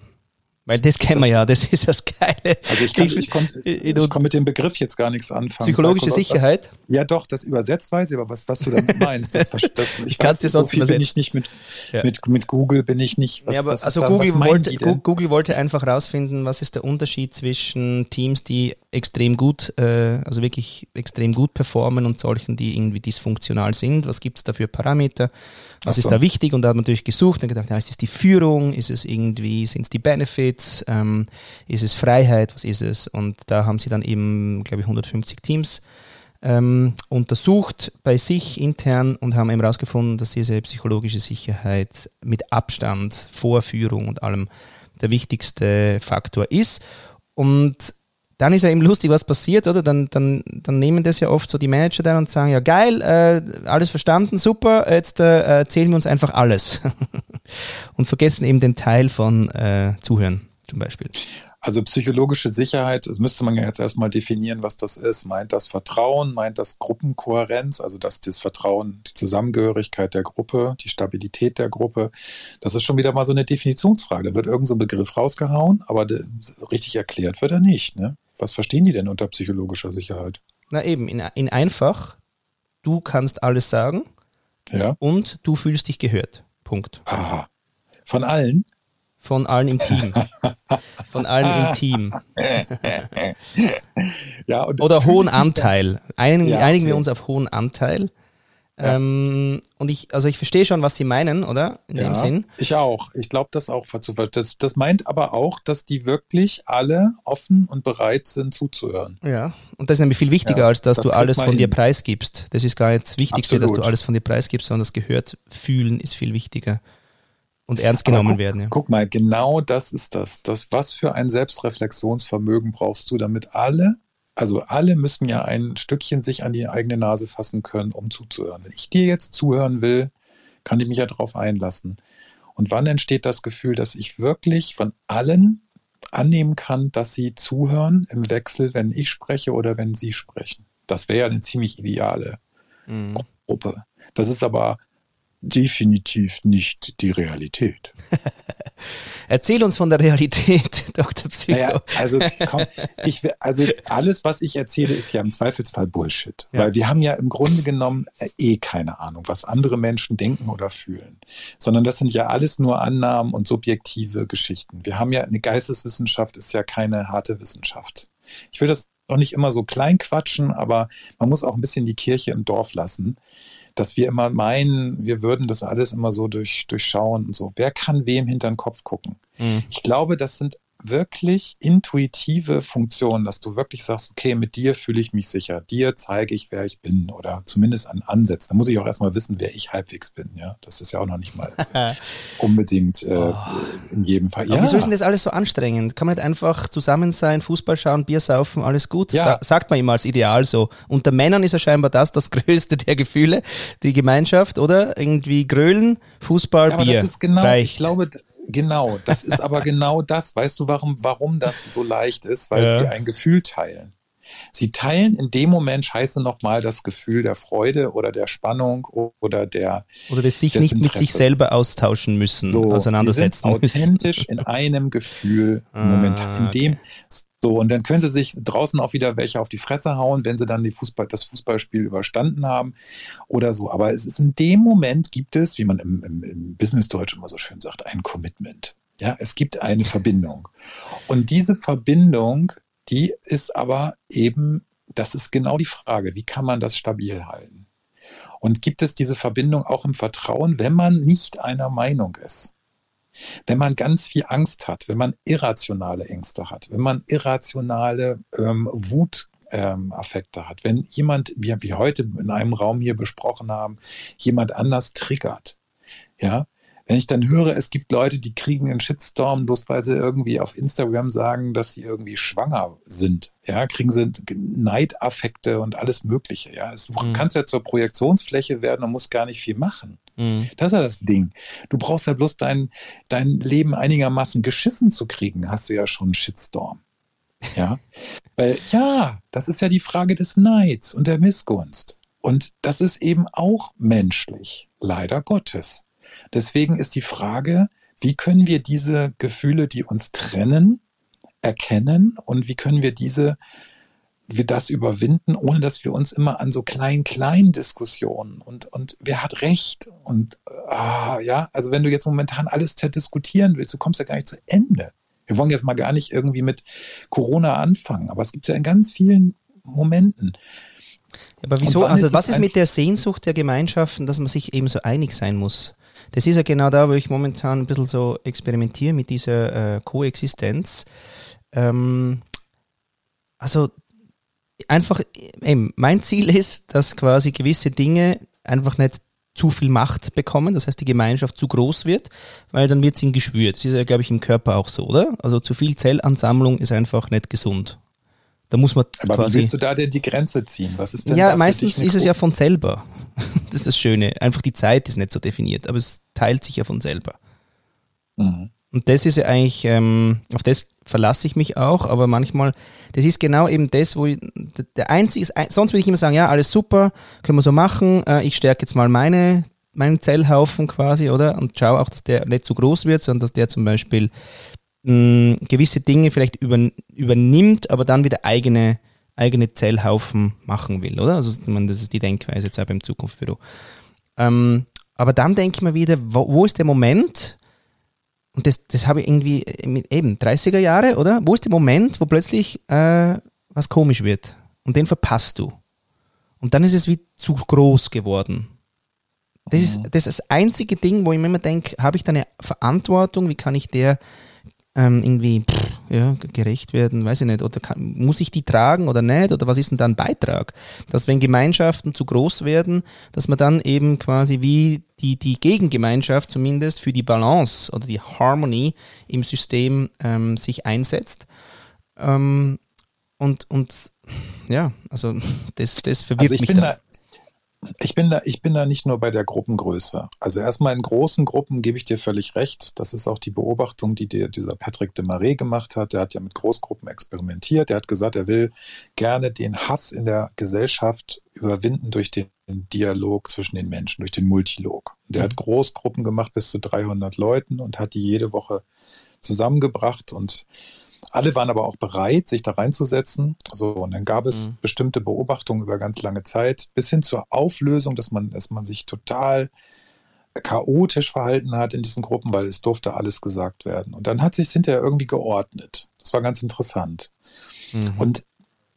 Weil das kennen wir ja, das ist das Geile. Also ich, kann, ich, konnte, ich kann mit dem Begriff jetzt gar nichts anfangen. Psychologische Sicherheit? Was, ja doch, das übersetzt weiß ich, aber was, was du damit meinst, das, das ich kann dir sonst so bin ich nicht mit, ja. mit, mit Google, bin ich nicht. Was, ja, aber also da, Google, wollte, Google wollte einfach rausfinden, was ist der Unterschied zwischen Teams, die extrem gut, äh, also wirklich extrem gut performen und solchen, die irgendwie dysfunktional sind. Was gibt es da für Parameter? Was so. ist da wichtig? Und da hat man natürlich gesucht und gedacht, ja, ist es die Führung? Ist es irgendwie, sind es die Benefits? Ähm, ist es Freiheit? Was ist es? Und da haben sie dann eben, glaube ich, 150 Teams ähm, untersucht bei sich intern und haben eben herausgefunden, dass diese psychologische Sicherheit mit Abstand, Vorführung und allem der wichtigste Faktor ist. Und dann ist ja eben lustig, was passiert, oder? Dann, dann, dann nehmen das ja oft so die Manager dann und sagen, ja geil, äh, alles verstanden, super, jetzt äh, erzählen wir uns einfach alles. und vergessen eben den Teil von äh, Zuhören zum Beispiel. Also psychologische Sicherheit, das müsste man ja jetzt erstmal definieren, was das ist. Meint das Vertrauen, meint das Gruppenkohärenz, also dass das Vertrauen, die Zusammengehörigkeit der Gruppe, die Stabilität der Gruppe, das ist schon wieder mal so eine Definitionsfrage. Da wird irgendein so Begriff rausgehauen, aber richtig erklärt wird er nicht. Ne? Was verstehen die denn unter psychologischer Sicherheit? Na eben, in, in einfach, du kannst alles sagen ja. und du fühlst dich gehört. Punkt. Aha. Von allen? Von allen im Team. Von allen im Team. ja, Oder hohen Anteil. Einigen, ja, okay. einigen wir uns auf hohen Anteil. Ja. Ähm, und ich, also ich verstehe schon, was sie meinen, oder? In ja, dem Sinn. Ich auch. Ich glaube das auch. Das, das meint aber auch, dass die wirklich alle offen und bereit sind zuzuhören. Ja, und das ist nämlich viel wichtiger, ja, als dass das du alles von hin. dir preisgibst. Das ist gar nicht das Wichtigste, Absolut. dass du alles von dir preisgibst, sondern das gehört fühlen ist viel wichtiger. Und ernst genommen guck, werden. Ja. Guck mal, genau das ist das. das. Was für ein Selbstreflexionsvermögen brauchst du, damit alle also alle müssen ja ein Stückchen sich an die eigene Nase fassen können, um zuzuhören. Wenn ich dir jetzt zuhören will, kann ich mich ja darauf einlassen. Und wann entsteht das Gefühl, dass ich wirklich von allen annehmen kann, dass sie zuhören im Wechsel, wenn ich spreche oder wenn sie sprechen? Das wäre ja eine ziemlich ideale mhm. Gruppe. Das ist aber definitiv nicht die Realität. Erzähl uns von der Realität, Dr. Psycho. Naja, also, komm, ich, also alles, was ich erzähle, ist ja im Zweifelsfall Bullshit. Ja. Weil wir haben ja im Grunde genommen äh, eh keine Ahnung, was andere Menschen denken oder fühlen. Sondern das sind ja alles nur Annahmen und subjektive Geschichten. Wir haben ja, eine Geisteswissenschaft ist ja keine harte Wissenschaft. Ich will das auch nicht immer so klein quatschen, aber man muss auch ein bisschen die Kirche im Dorf lassen dass wir immer meinen, wir würden das alles immer so durch, durchschauen und so. Wer kann wem hinter den Kopf gucken? Mhm. Ich glaube, das sind wirklich intuitive Funktion, dass du wirklich sagst, okay, mit dir fühle ich mich sicher, dir zeige ich, wer ich bin oder zumindest an Ansätzen. Da muss ich auch erstmal wissen, wer ich halbwegs bin. Ja, das ist ja auch noch nicht mal unbedingt äh, oh. in jedem Fall. Ja. wieso ist denn das alles so anstrengend? Kann man nicht einfach zusammen sein, Fußball schauen, Bier saufen, alles gut? Ja. Sa sagt man immer als Ideal so. Unter Männern ist ja scheinbar das das größte der Gefühle, die Gemeinschaft, oder? Irgendwie Grölen, Fußball, ja, Bier. Das ist genau, reicht. ich glaube, Genau, das ist aber genau das. Weißt du, warum, warum das so leicht ist? Weil ja. sie ein Gefühl teilen. Sie teilen in dem Moment scheiße nochmal das Gefühl der Freude oder der Spannung oder der. Oder des sich des nicht Interesses. mit sich selber austauschen müssen, so, auseinandersetzen. Sie sind authentisch in einem Gefühl ah, momentan, in dem. So, und dann können sie sich draußen auch wieder welche auf die Fresse hauen, wenn sie dann die Fußball, das Fußballspiel überstanden haben oder so. Aber es ist in dem Moment gibt es, wie man im, im, im Business-Deutsch immer so schön sagt, ein Commitment. Ja, es gibt eine Verbindung. Und diese Verbindung die ist aber eben, das ist genau die Frage, wie kann man das stabil halten? Und gibt es diese Verbindung auch im Vertrauen, wenn man nicht einer Meinung ist? Wenn man ganz viel Angst hat, wenn man irrationale Ängste hat, wenn man irrationale ähm, Wutaffekte ähm, hat, wenn jemand, wie wir heute in einem Raum hier besprochen haben, jemand anders triggert, ja, wenn ich dann höre, es gibt Leute, die kriegen einen Shitstorm, bloß weil sie irgendwie auf Instagram sagen, dass sie irgendwie schwanger sind. Ja, kriegen sie Neidaffekte und alles Mögliche. Ja, es mhm. kannst ja zur Projektionsfläche werden und musst gar nicht viel machen. Mhm. Das ist ja das Ding. Du brauchst ja bloß dein, dein Leben einigermaßen geschissen zu kriegen, hast du ja schon einen Shitstorm. Ja, weil ja, das ist ja die Frage des Neids und der Missgunst. Und das ist eben auch menschlich, leider Gottes. Deswegen ist die Frage, wie können wir diese Gefühle, die uns trennen, erkennen und wie können wir diese wir das überwinden, ohne dass wir uns immer an so kleinen, kleinen Diskussionen und, und wer hat Recht und ah, ja, also wenn du jetzt momentan alles zerdiskutieren willst, du kommst ja gar nicht zu Ende. Wir wollen jetzt mal gar nicht irgendwie mit Corona anfangen, aber es gibt ja in ganz vielen Momenten. Aber wieso? Also was ist mit der Sehnsucht der Gemeinschaften, dass man sich eben so einig sein muss? Das ist ja genau da, wo ich momentan ein bisschen so experimentiere mit dieser äh, Koexistenz. Ähm, also einfach, eben, mein Ziel ist, dass quasi gewisse Dinge einfach nicht zu viel Macht bekommen, das heißt die Gemeinschaft zu groß wird, weil dann wird sie geschwürt. Das ist ja, glaube ich, im Körper auch so, oder? Also zu viel Zellansammlung ist einfach nicht gesund. Da muss man Aber quasi, wie willst du da denn die Grenze ziehen? Was ist denn Ja, meistens ist es ja von selber. Das ist das Schöne. Einfach die Zeit ist nicht so definiert, aber es teilt sich ja von selber. Mhm. Und das ist ja eigentlich, ähm, auf das verlasse ich mich auch, aber manchmal, das ist genau eben das, wo ich, der einzige, sonst würde ich immer sagen, ja, alles super, können wir so machen, äh, ich stärke jetzt mal meine, meinen Zellhaufen quasi, oder? Und schaue auch, dass der nicht zu groß wird, sondern dass der zum Beispiel mh, gewisse Dinge vielleicht über, übernimmt, aber dann wieder eigene, eigene Zellhaufen machen will, oder? Also man, das ist die Denkweise jetzt auch beim Zukunftsbüro. Ähm, aber dann denke ich mir wieder, wo, wo ist der Moment, und das, das habe ich irgendwie mit eben 30er Jahre, oder? Wo ist der Moment, wo plötzlich äh, was komisch wird? Und den verpasst du. Und dann ist es wie zu groß geworden. Das, ist, mhm. das ist das einzige Ding, wo ich mir immer denke, habe ich da eine Verantwortung? Wie kann ich der ähm, irgendwie pff, ja, gerecht werden, weiß ich nicht, oder kann, muss ich die tragen oder nicht, oder was ist denn da ein Beitrag? Dass wenn Gemeinschaften zu groß werden, dass man dann eben quasi wie die, die Gegengemeinschaft zumindest für die Balance oder die Harmony im System ähm, sich einsetzt. Ähm, und, und ja, also das, das verwirrt also ich mich. Bin da, ich bin da, ich bin da nicht nur bei der Gruppengröße. Also erstmal in großen Gruppen gebe ich dir völlig recht. Das ist auch die Beobachtung, die dir dieser Patrick de Marais gemacht hat. Der hat ja mit Großgruppen experimentiert. Der hat gesagt, er will gerne den Hass in der Gesellschaft überwinden durch den Dialog zwischen den Menschen, durch den Multilog. Der hat mhm. Großgruppen gemacht bis zu 300 Leuten und hat die jede Woche zusammengebracht und alle waren aber auch bereit, sich da reinzusetzen. So, und dann gab es mhm. bestimmte Beobachtungen über ganz lange Zeit, bis hin zur Auflösung, dass man, dass man sich total chaotisch verhalten hat in diesen Gruppen, weil es durfte alles gesagt werden. Und dann hat sich hinterher irgendwie geordnet. Das war ganz interessant. Mhm. Und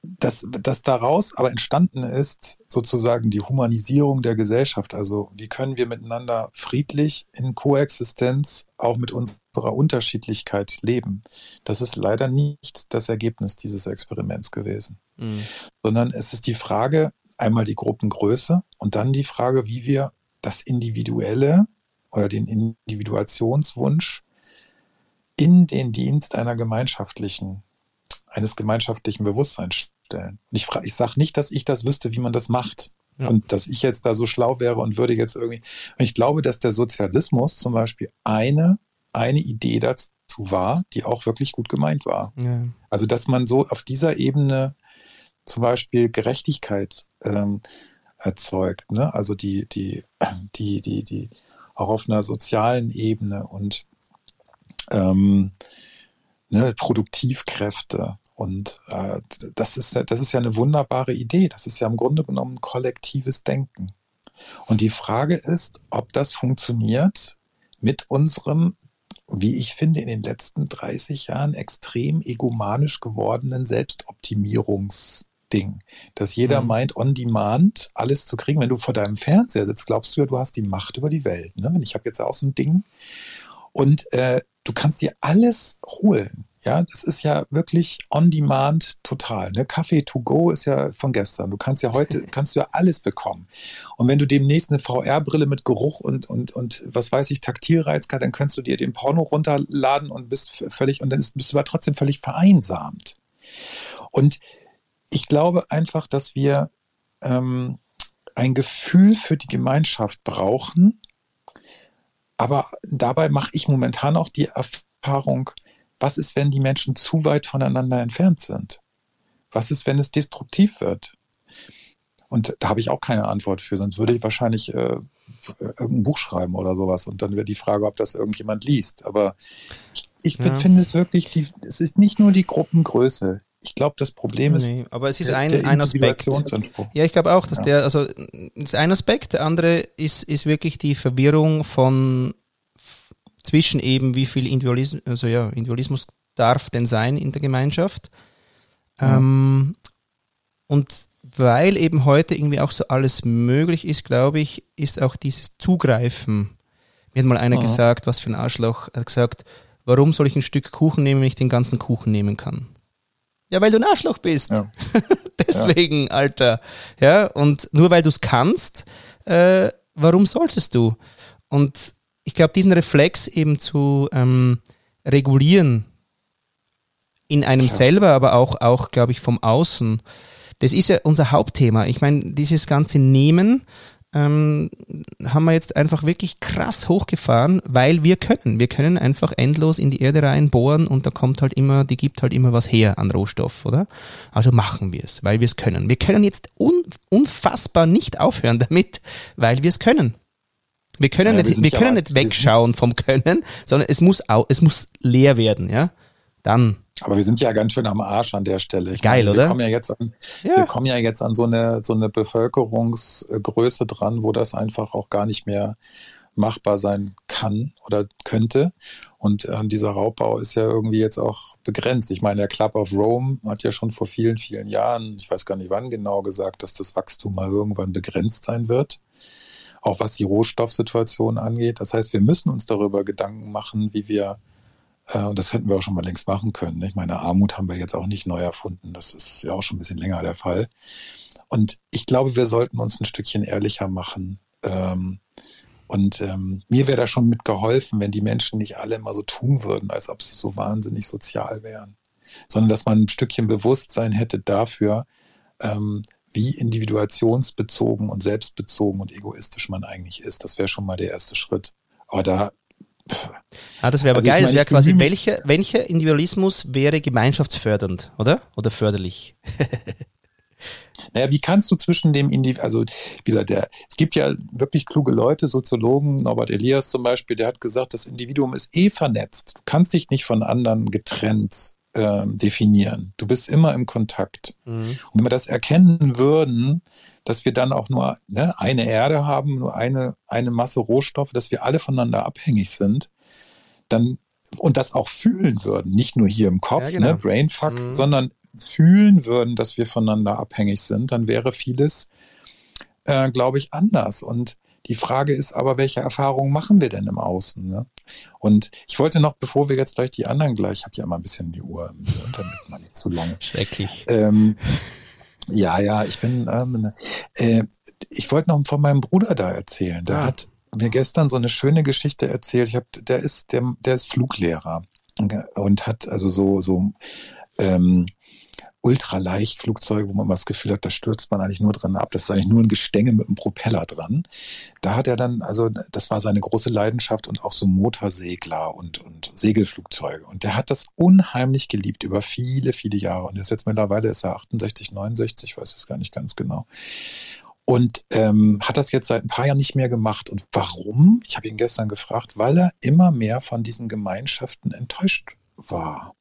dass, dass daraus aber entstanden ist, sozusagen die Humanisierung der Gesellschaft. Also wie können wir miteinander friedlich in Koexistenz auch mit unserer Unterschiedlichkeit leben. Das ist leider nicht das Ergebnis dieses Experiments gewesen, mhm. sondern es ist die Frage, einmal die Gruppengröße und dann die Frage, wie wir das Individuelle oder den Individuationswunsch in den Dienst einer gemeinschaftlichen eines gemeinschaftlichen Bewusstseins stellen. Ich, ich sage nicht, dass ich das wüsste, wie man das macht. Ja. Und dass ich jetzt da so schlau wäre und würde jetzt irgendwie. Und ich glaube, dass der Sozialismus zum Beispiel eine, eine Idee dazu war, die auch wirklich gut gemeint war. Ja. Also, dass man so auf dieser Ebene zum Beispiel Gerechtigkeit ähm, erzeugt, ne? Also die, die, die, die, die, auch auf einer sozialen Ebene und ähm, ne, Produktivkräfte. Und äh, das, ist, das ist ja eine wunderbare Idee. Das ist ja im Grunde genommen kollektives Denken. Und die Frage ist, ob das funktioniert mit unserem, wie ich finde, in den letzten 30 Jahren extrem egomanisch gewordenen Selbstoptimierungsding. Dass jeder mhm. meint, on demand alles zu kriegen. Wenn du vor deinem Fernseher sitzt, glaubst du ja, du hast die Macht über die Welt. Ne? Ich habe jetzt auch so ein Ding. Und äh, du kannst dir alles holen. Ja, das ist ja wirklich on demand total. Ne? Kaffee to go ist ja von gestern. Du kannst ja heute, kannst du ja alles bekommen. Und wenn du demnächst eine VR-Brille mit Geruch und, und, und was weiß ich, Taktilreiz hast, dann kannst du dir den Porno runterladen und bist völlig, und dann bist du aber trotzdem völlig vereinsamt. Und ich glaube einfach, dass wir ähm, ein Gefühl für die Gemeinschaft brauchen. Aber dabei mache ich momentan auch die Erfahrung, was ist, wenn die Menschen zu weit voneinander entfernt sind? Was ist, wenn es destruktiv wird? Und da habe ich auch keine Antwort für, sonst würde ich wahrscheinlich äh, irgendein Buch schreiben oder sowas. Und dann wäre die Frage, ob das irgendjemand liest. Aber ich, ich ja. finde es wirklich, die, es ist nicht nur die Gruppengröße. Ich glaube, das Problem ist. Nee, aber es ist ein, der ein Aspekt. Ja, ich glaube auch, dass ja. der, also ist ein Aspekt, der andere ist, ist wirklich die Verwirrung von zwischen eben, wie viel Individualismus, also ja, Individualismus darf denn sein in der Gemeinschaft. Mhm. Ähm, und weil eben heute irgendwie auch so alles möglich ist, glaube ich, ist auch dieses Zugreifen. Mir hat mal einer mhm. gesagt, was für ein Arschloch, er hat gesagt, warum soll ich ein Stück Kuchen nehmen, wenn ich den ganzen Kuchen nehmen kann? Ja, weil du ein Arschloch bist. Ja. Deswegen, ja. Alter. Ja, und nur weil du es kannst, äh, warum solltest du? Und ich glaube, diesen Reflex eben zu ähm, regulieren in einem ja. selber, aber auch, auch glaube ich, vom Außen, das ist ja unser Hauptthema. Ich meine, dieses ganze Nehmen ähm, haben wir jetzt einfach wirklich krass hochgefahren, weil wir können. Wir können einfach endlos in die Erde rein bohren und da kommt halt immer, die gibt halt immer was her an Rohstoff, oder? Also machen wir es, weil wir es können. Wir können jetzt un unfassbar nicht aufhören damit, weil wir es können. Wir können ja, nicht, wir, wir können nicht wegschauen vom Können, sondern es muss auch, es muss leer werden, ja. Dann. Aber wir sind ja ganz schön am Arsch an der Stelle. Ich Geil, meine, wir oder? Kommen ja jetzt an, ja. Wir kommen ja jetzt an so eine, so eine Bevölkerungsgröße dran, wo das einfach auch gar nicht mehr machbar sein kann oder könnte. Und äh, dieser Raubbau ist ja irgendwie jetzt auch begrenzt. Ich meine, der Club of Rome hat ja schon vor vielen, vielen Jahren, ich weiß gar nicht wann genau, gesagt, dass das Wachstum mal irgendwann begrenzt sein wird auch was die Rohstoffsituation angeht. Das heißt, wir müssen uns darüber Gedanken machen, wie wir, und das hätten wir auch schon mal längst machen können. Ich meine, Armut haben wir jetzt auch nicht neu erfunden. Das ist ja auch schon ein bisschen länger der Fall. Und ich glaube, wir sollten uns ein Stückchen ehrlicher machen. Ähm, und ähm, mir wäre da schon mitgeholfen, wenn die Menschen nicht alle immer so tun würden, als ob sie so wahnsinnig sozial wären, sondern dass man ein Stückchen Bewusstsein hätte dafür, ähm, wie individuationsbezogen und selbstbezogen und egoistisch man eigentlich ist. Das wäre schon mal der erste Schritt. Aber da. Ah, das wäre aber also geil. das wäre quasi, welcher, welcher Individualismus wäre gemeinschaftsfördernd, oder? Oder förderlich? Naja, wie kannst du zwischen dem Individuum, also wie gesagt, der, es gibt ja wirklich kluge Leute, Soziologen, Norbert Elias zum Beispiel, der hat gesagt, das Individuum ist eh vernetzt. Du kannst dich nicht von anderen getrennt äh, definieren. Du bist immer im Kontakt. Mhm. Und wenn wir das erkennen würden, dass wir dann auch nur ne, eine Erde haben, nur eine, eine Masse Rohstoffe, dass wir alle voneinander abhängig sind, dann und das auch fühlen würden, nicht nur hier im Kopf, ja, genau. ne, Brainfuck, mhm. sondern fühlen würden, dass wir voneinander abhängig sind, dann wäre vieles, äh, glaube ich, anders. Und die Frage ist aber, welche Erfahrungen machen wir denn im Außen? Ne? Und ich wollte noch, bevor wir jetzt gleich die anderen gleich, ich habe ja immer ein bisschen die Uhr, damit man nicht zu lange. Schrecklich. Ähm, ja, ja, ich bin, ähm, äh, ich wollte noch von meinem Bruder da erzählen. Der ja. hat mir gestern so eine schöne Geschichte erzählt. Ich habe, der ist, der, der ist Fluglehrer und hat also so so ähm, Ultraleichtflugzeuge, wo man mal das Gefühl hat, da stürzt man eigentlich nur dran ab. Das ist eigentlich nur ein Gestänge mit einem Propeller dran. Da hat er dann, also das war seine große Leidenschaft und auch so Motorsegler und, und Segelflugzeuge. Und der hat das unheimlich geliebt über viele, viele Jahre. Und ist jetzt mittlerweile ist er 68, 69, ich weiß es gar nicht ganz genau. Und ähm, hat das jetzt seit ein paar Jahren nicht mehr gemacht. Und warum? Ich habe ihn gestern gefragt, weil er immer mehr von diesen Gemeinschaften enttäuscht war.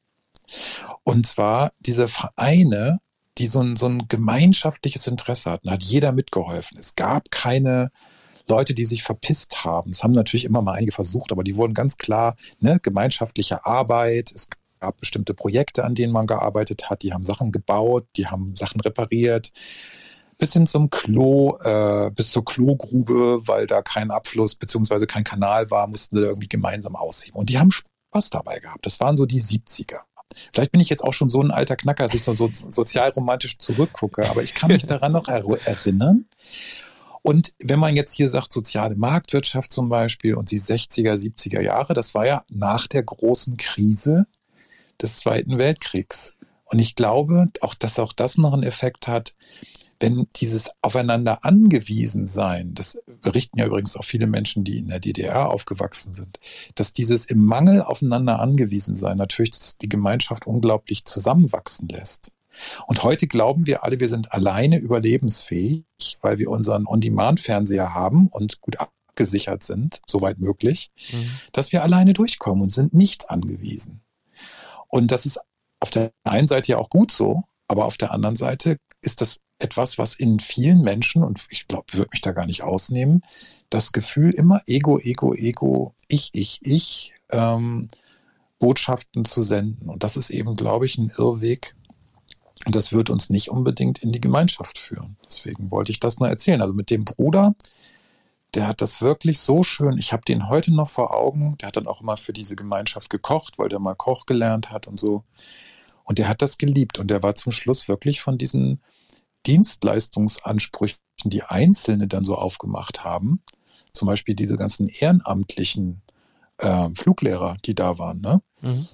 Und zwar diese Vereine, die so ein, so ein gemeinschaftliches Interesse hatten, hat jeder mitgeholfen. Es gab keine Leute, die sich verpisst haben. Es haben natürlich immer mal einige versucht, aber die wurden ganz klar, ne, gemeinschaftliche Arbeit. Es gab bestimmte Projekte, an denen man gearbeitet hat. Die haben Sachen gebaut, die haben Sachen repariert. Bis hin zum Klo, äh, bis zur Klogrube, weil da kein Abfluss beziehungsweise kein Kanal war, mussten sie irgendwie gemeinsam ausheben. Und die haben Spaß dabei gehabt. Das waren so die 70er. Vielleicht bin ich jetzt auch schon so ein alter Knacker, dass ich so, so sozialromantisch zurückgucke, aber ich kann mich daran noch er erinnern. Und wenn man jetzt hier sagt, soziale Marktwirtschaft zum Beispiel und die 60er, 70er Jahre, das war ja nach der großen Krise des Zweiten Weltkriegs. Und ich glaube auch, dass auch das noch einen Effekt hat, wenn dieses Aufeinander angewiesen sein, das berichten ja übrigens auch viele Menschen, die in der DDR aufgewachsen sind, dass dieses im Mangel aufeinander angewiesen sein natürlich die Gemeinschaft unglaublich zusammenwachsen lässt. Und heute glauben wir alle, wir sind alleine überlebensfähig, weil wir unseren On-Demand-Fernseher haben und gut abgesichert sind, soweit möglich, mhm. dass wir alleine durchkommen und sind nicht angewiesen. Und das ist auf der einen Seite ja auch gut so, aber auf der anderen Seite ist das etwas, was in vielen Menschen, und ich glaube, würde mich da gar nicht ausnehmen, das Gefühl immer Ego, Ego, Ego, ich, ich, ich, ähm, Botschaften zu senden. Und das ist eben, glaube ich, ein Irrweg. Und das wird uns nicht unbedingt in die Gemeinschaft führen. Deswegen wollte ich das nur erzählen. Also mit dem Bruder, der hat das wirklich so schön. Ich habe den heute noch vor Augen. Der hat dann auch immer für diese Gemeinschaft gekocht, weil der mal Koch gelernt hat und so. Und der hat das geliebt. Und der war zum Schluss wirklich von diesen Dienstleistungsansprüchen, die Einzelne dann so aufgemacht haben, zum Beispiel diese ganzen ehrenamtlichen äh, Fluglehrer, die da waren, ne? Mhm.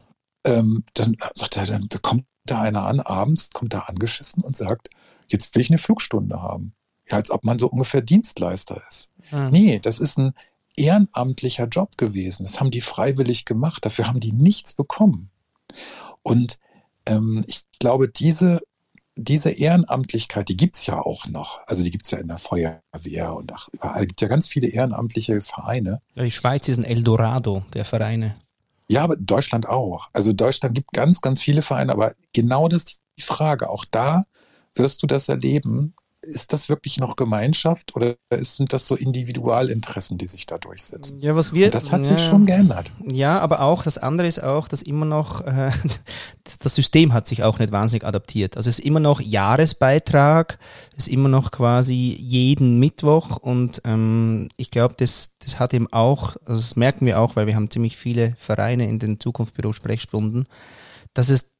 Ähm, dann sagt er, dann kommt da einer an, abends kommt da angeschissen und sagt, jetzt will ich eine Flugstunde haben. Ja, als ob man so ungefähr Dienstleister ist. Mhm. Nee, das ist ein ehrenamtlicher Job gewesen. Das haben die freiwillig gemacht. Dafür haben die nichts bekommen. Und ähm, ich glaube, diese diese Ehrenamtlichkeit, die gibt's ja auch noch. Also die gibt's ja in der Feuerwehr und ach, überall gibt ja ganz viele ehrenamtliche Vereine. Ja, die Schweiz ist ein Eldorado der Vereine. Ja, aber Deutschland auch. Also Deutschland gibt ganz, ganz viele Vereine, aber genau das ist die Frage. Auch da wirst du das erleben ist das wirklich noch Gemeinschaft oder sind das so Individualinteressen, die sich da durchsetzen? Ja, was wir. Und das hat ja, sich schon geändert. Ja, aber auch das andere ist auch, dass immer noch äh, das System hat sich auch nicht wahnsinnig adaptiert. Also es ist immer noch Jahresbeitrag, es ist immer noch quasi jeden Mittwoch und ähm, ich glaube, das, das hat eben auch, also das merken wir auch, weil wir haben ziemlich viele Vereine in den Zukunftsbüro Sprechstunden, dass es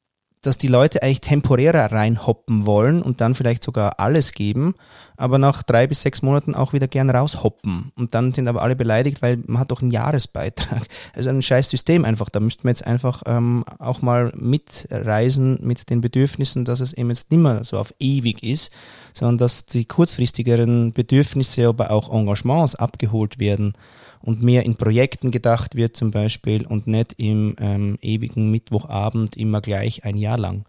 dass die Leute eigentlich temporärer reinhoppen wollen und dann vielleicht sogar alles geben, aber nach drei bis sechs Monaten auch wieder gern raushoppen. Und dann sind aber alle beleidigt, weil man hat doch einen Jahresbeitrag. Also ein scheiß System einfach. Da müssten wir jetzt einfach ähm, auch mal mitreisen mit den Bedürfnissen, dass es eben jetzt nicht mehr so auf ewig ist, sondern dass die kurzfristigeren Bedürfnisse, aber auch Engagements abgeholt werden und mehr in Projekten gedacht wird zum Beispiel und nicht im ähm, ewigen Mittwochabend immer gleich ein Jahr lang.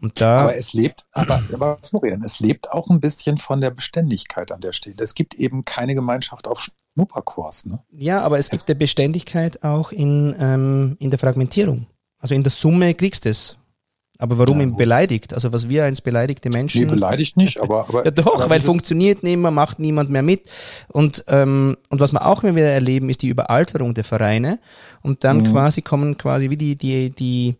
Und da aber es lebt, aber, aber Florian, es lebt auch ein bisschen von der Beständigkeit an der Stelle. Es gibt eben keine Gemeinschaft auf Schnupperkurs. Ne? Ja, aber es, es gibt eine Beständigkeit auch in, ähm, in der Fragmentierung. Also in der Summe kriegst du es. Aber warum ja, ihn beleidigt? Also was wir als beleidigte Menschen. Nee, beleidigt nicht, aber. aber ja doch, aber weil funktioniert nicht mehr, macht niemand mehr mit. Und, ähm, und was wir auch immer wieder erleben, ist die Überalterung der Vereine. Und dann mhm. quasi kommen quasi wie die, die, die,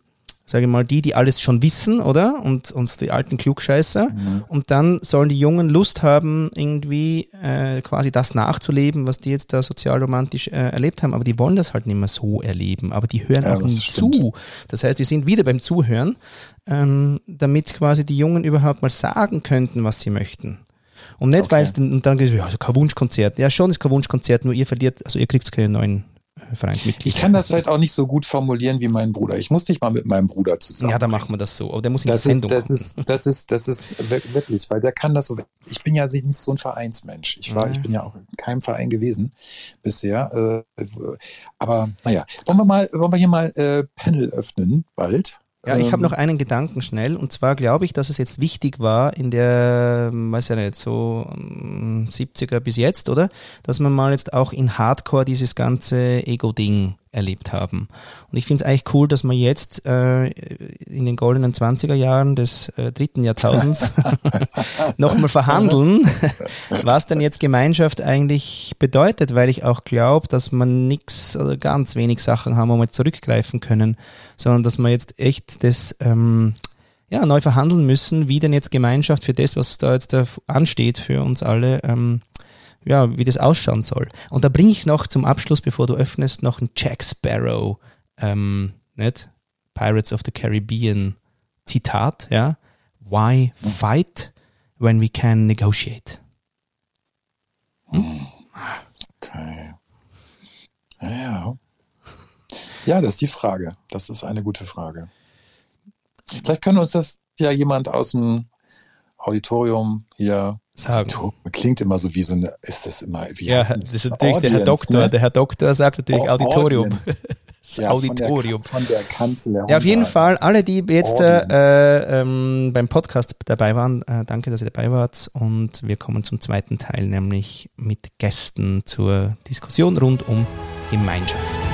sage ich mal, die, die alles schon wissen, oder? Und uns die alten Klugscheißer. Mhm. Und dann sollen die Jungen Lust haben, irgendwie äh, quasi das nachzuleben, was die jetzt da sozialromantisch äh, erlebt haben. Aber die wollen das halt nicht mehr so erleben. Aber die hören ja, auch nicht zu. Das heißt, wir sind wieder beim Zuhören, ähm, damit quasi die Jungen überhaupt mal sagen könnten, was sie möchten. Und nicht, okay. weil es dann, und dann gesagt, ja, also kein Wunschkonzert. Ja, schon ist kein Wunschkonzert, nur ihr verliert, also ihr kriegt keine neuen Vereinsmitglied. Ich kann das vielleicht auch nicht so gut formulieren wie mein Bruder. Ich muss dich mal mit meinem Bruder zusammen. Ja, da machen wir das so. Aber der muss in das die Sendung. Ist, das, ist, das ist, das ist wirklich, weil der kann das so. Ich bin ja nicht so ein Vereinsmensch. Ich war, ja. ich bin ja auch in keinem Verein gewesen bisher. Äh, aber naja, wollen wir mal, wollen wir hier mal äh, Panel öffnen bald? Ja, ich habe ähm, noch einen Gedanken schnell. Und zwar glaube ich, dass es jetzt wichtig war in der, weiß ja nicht, so 70er ähm, bis jetzt, oder? Dass man mal jetzt auch in Hardcore dieses ganze Ego-Ding erlebt haben. Und ich finde es eigentlich cool, dass wir jetzt äh, in den goldenen 20er Jahren des äh, dritten Jahrtausends nochmal verhandeln, was denn jetzt Gemeinschaft eigentlich bedeutet, weil ich auch glaube, dass man nichts oder ganz wenig Sachen haben, wo wir jetzt zurückgreifen können, sondern dass wir jetzt echt das ähm, ja, neu verhandeln müssen, wie denn jetzt Gemeinschaft für das, was da jetzt da ansteht für uns alle, ähm, ja, wie das ausschauen soll. Und da bringe ich noch zum Abschluss, bevor du öffnest, noch ein Jack Sparrow, ähm, nicht? Pirates of the Caribbean Zitat, ja. Why fight when we can negotiate? Hm? Okay. Ja. Ja, das ist die Frage. Das ist eine gute Frage. Vielleicht können uns das ja jemand aus dem Auditorium hier sagen. Klingt immer so wie so eine, ist das immer, wie Ja, das? ist natürlich Audience, der Herr Doktor. Ne? Der Herr Doktor sagt natürlich Auditorium. das ja, Auditorium. Von der, von der Ja, auf jeden Fall, alle, die jetzt äh, ähm, beim Podcast dabei waren, äh, danke, dass ihr dabei wart. Und wir kommen zum zweiten Teil, nämlich mit Gästen zur Diskussion rund um Gemeinschaft.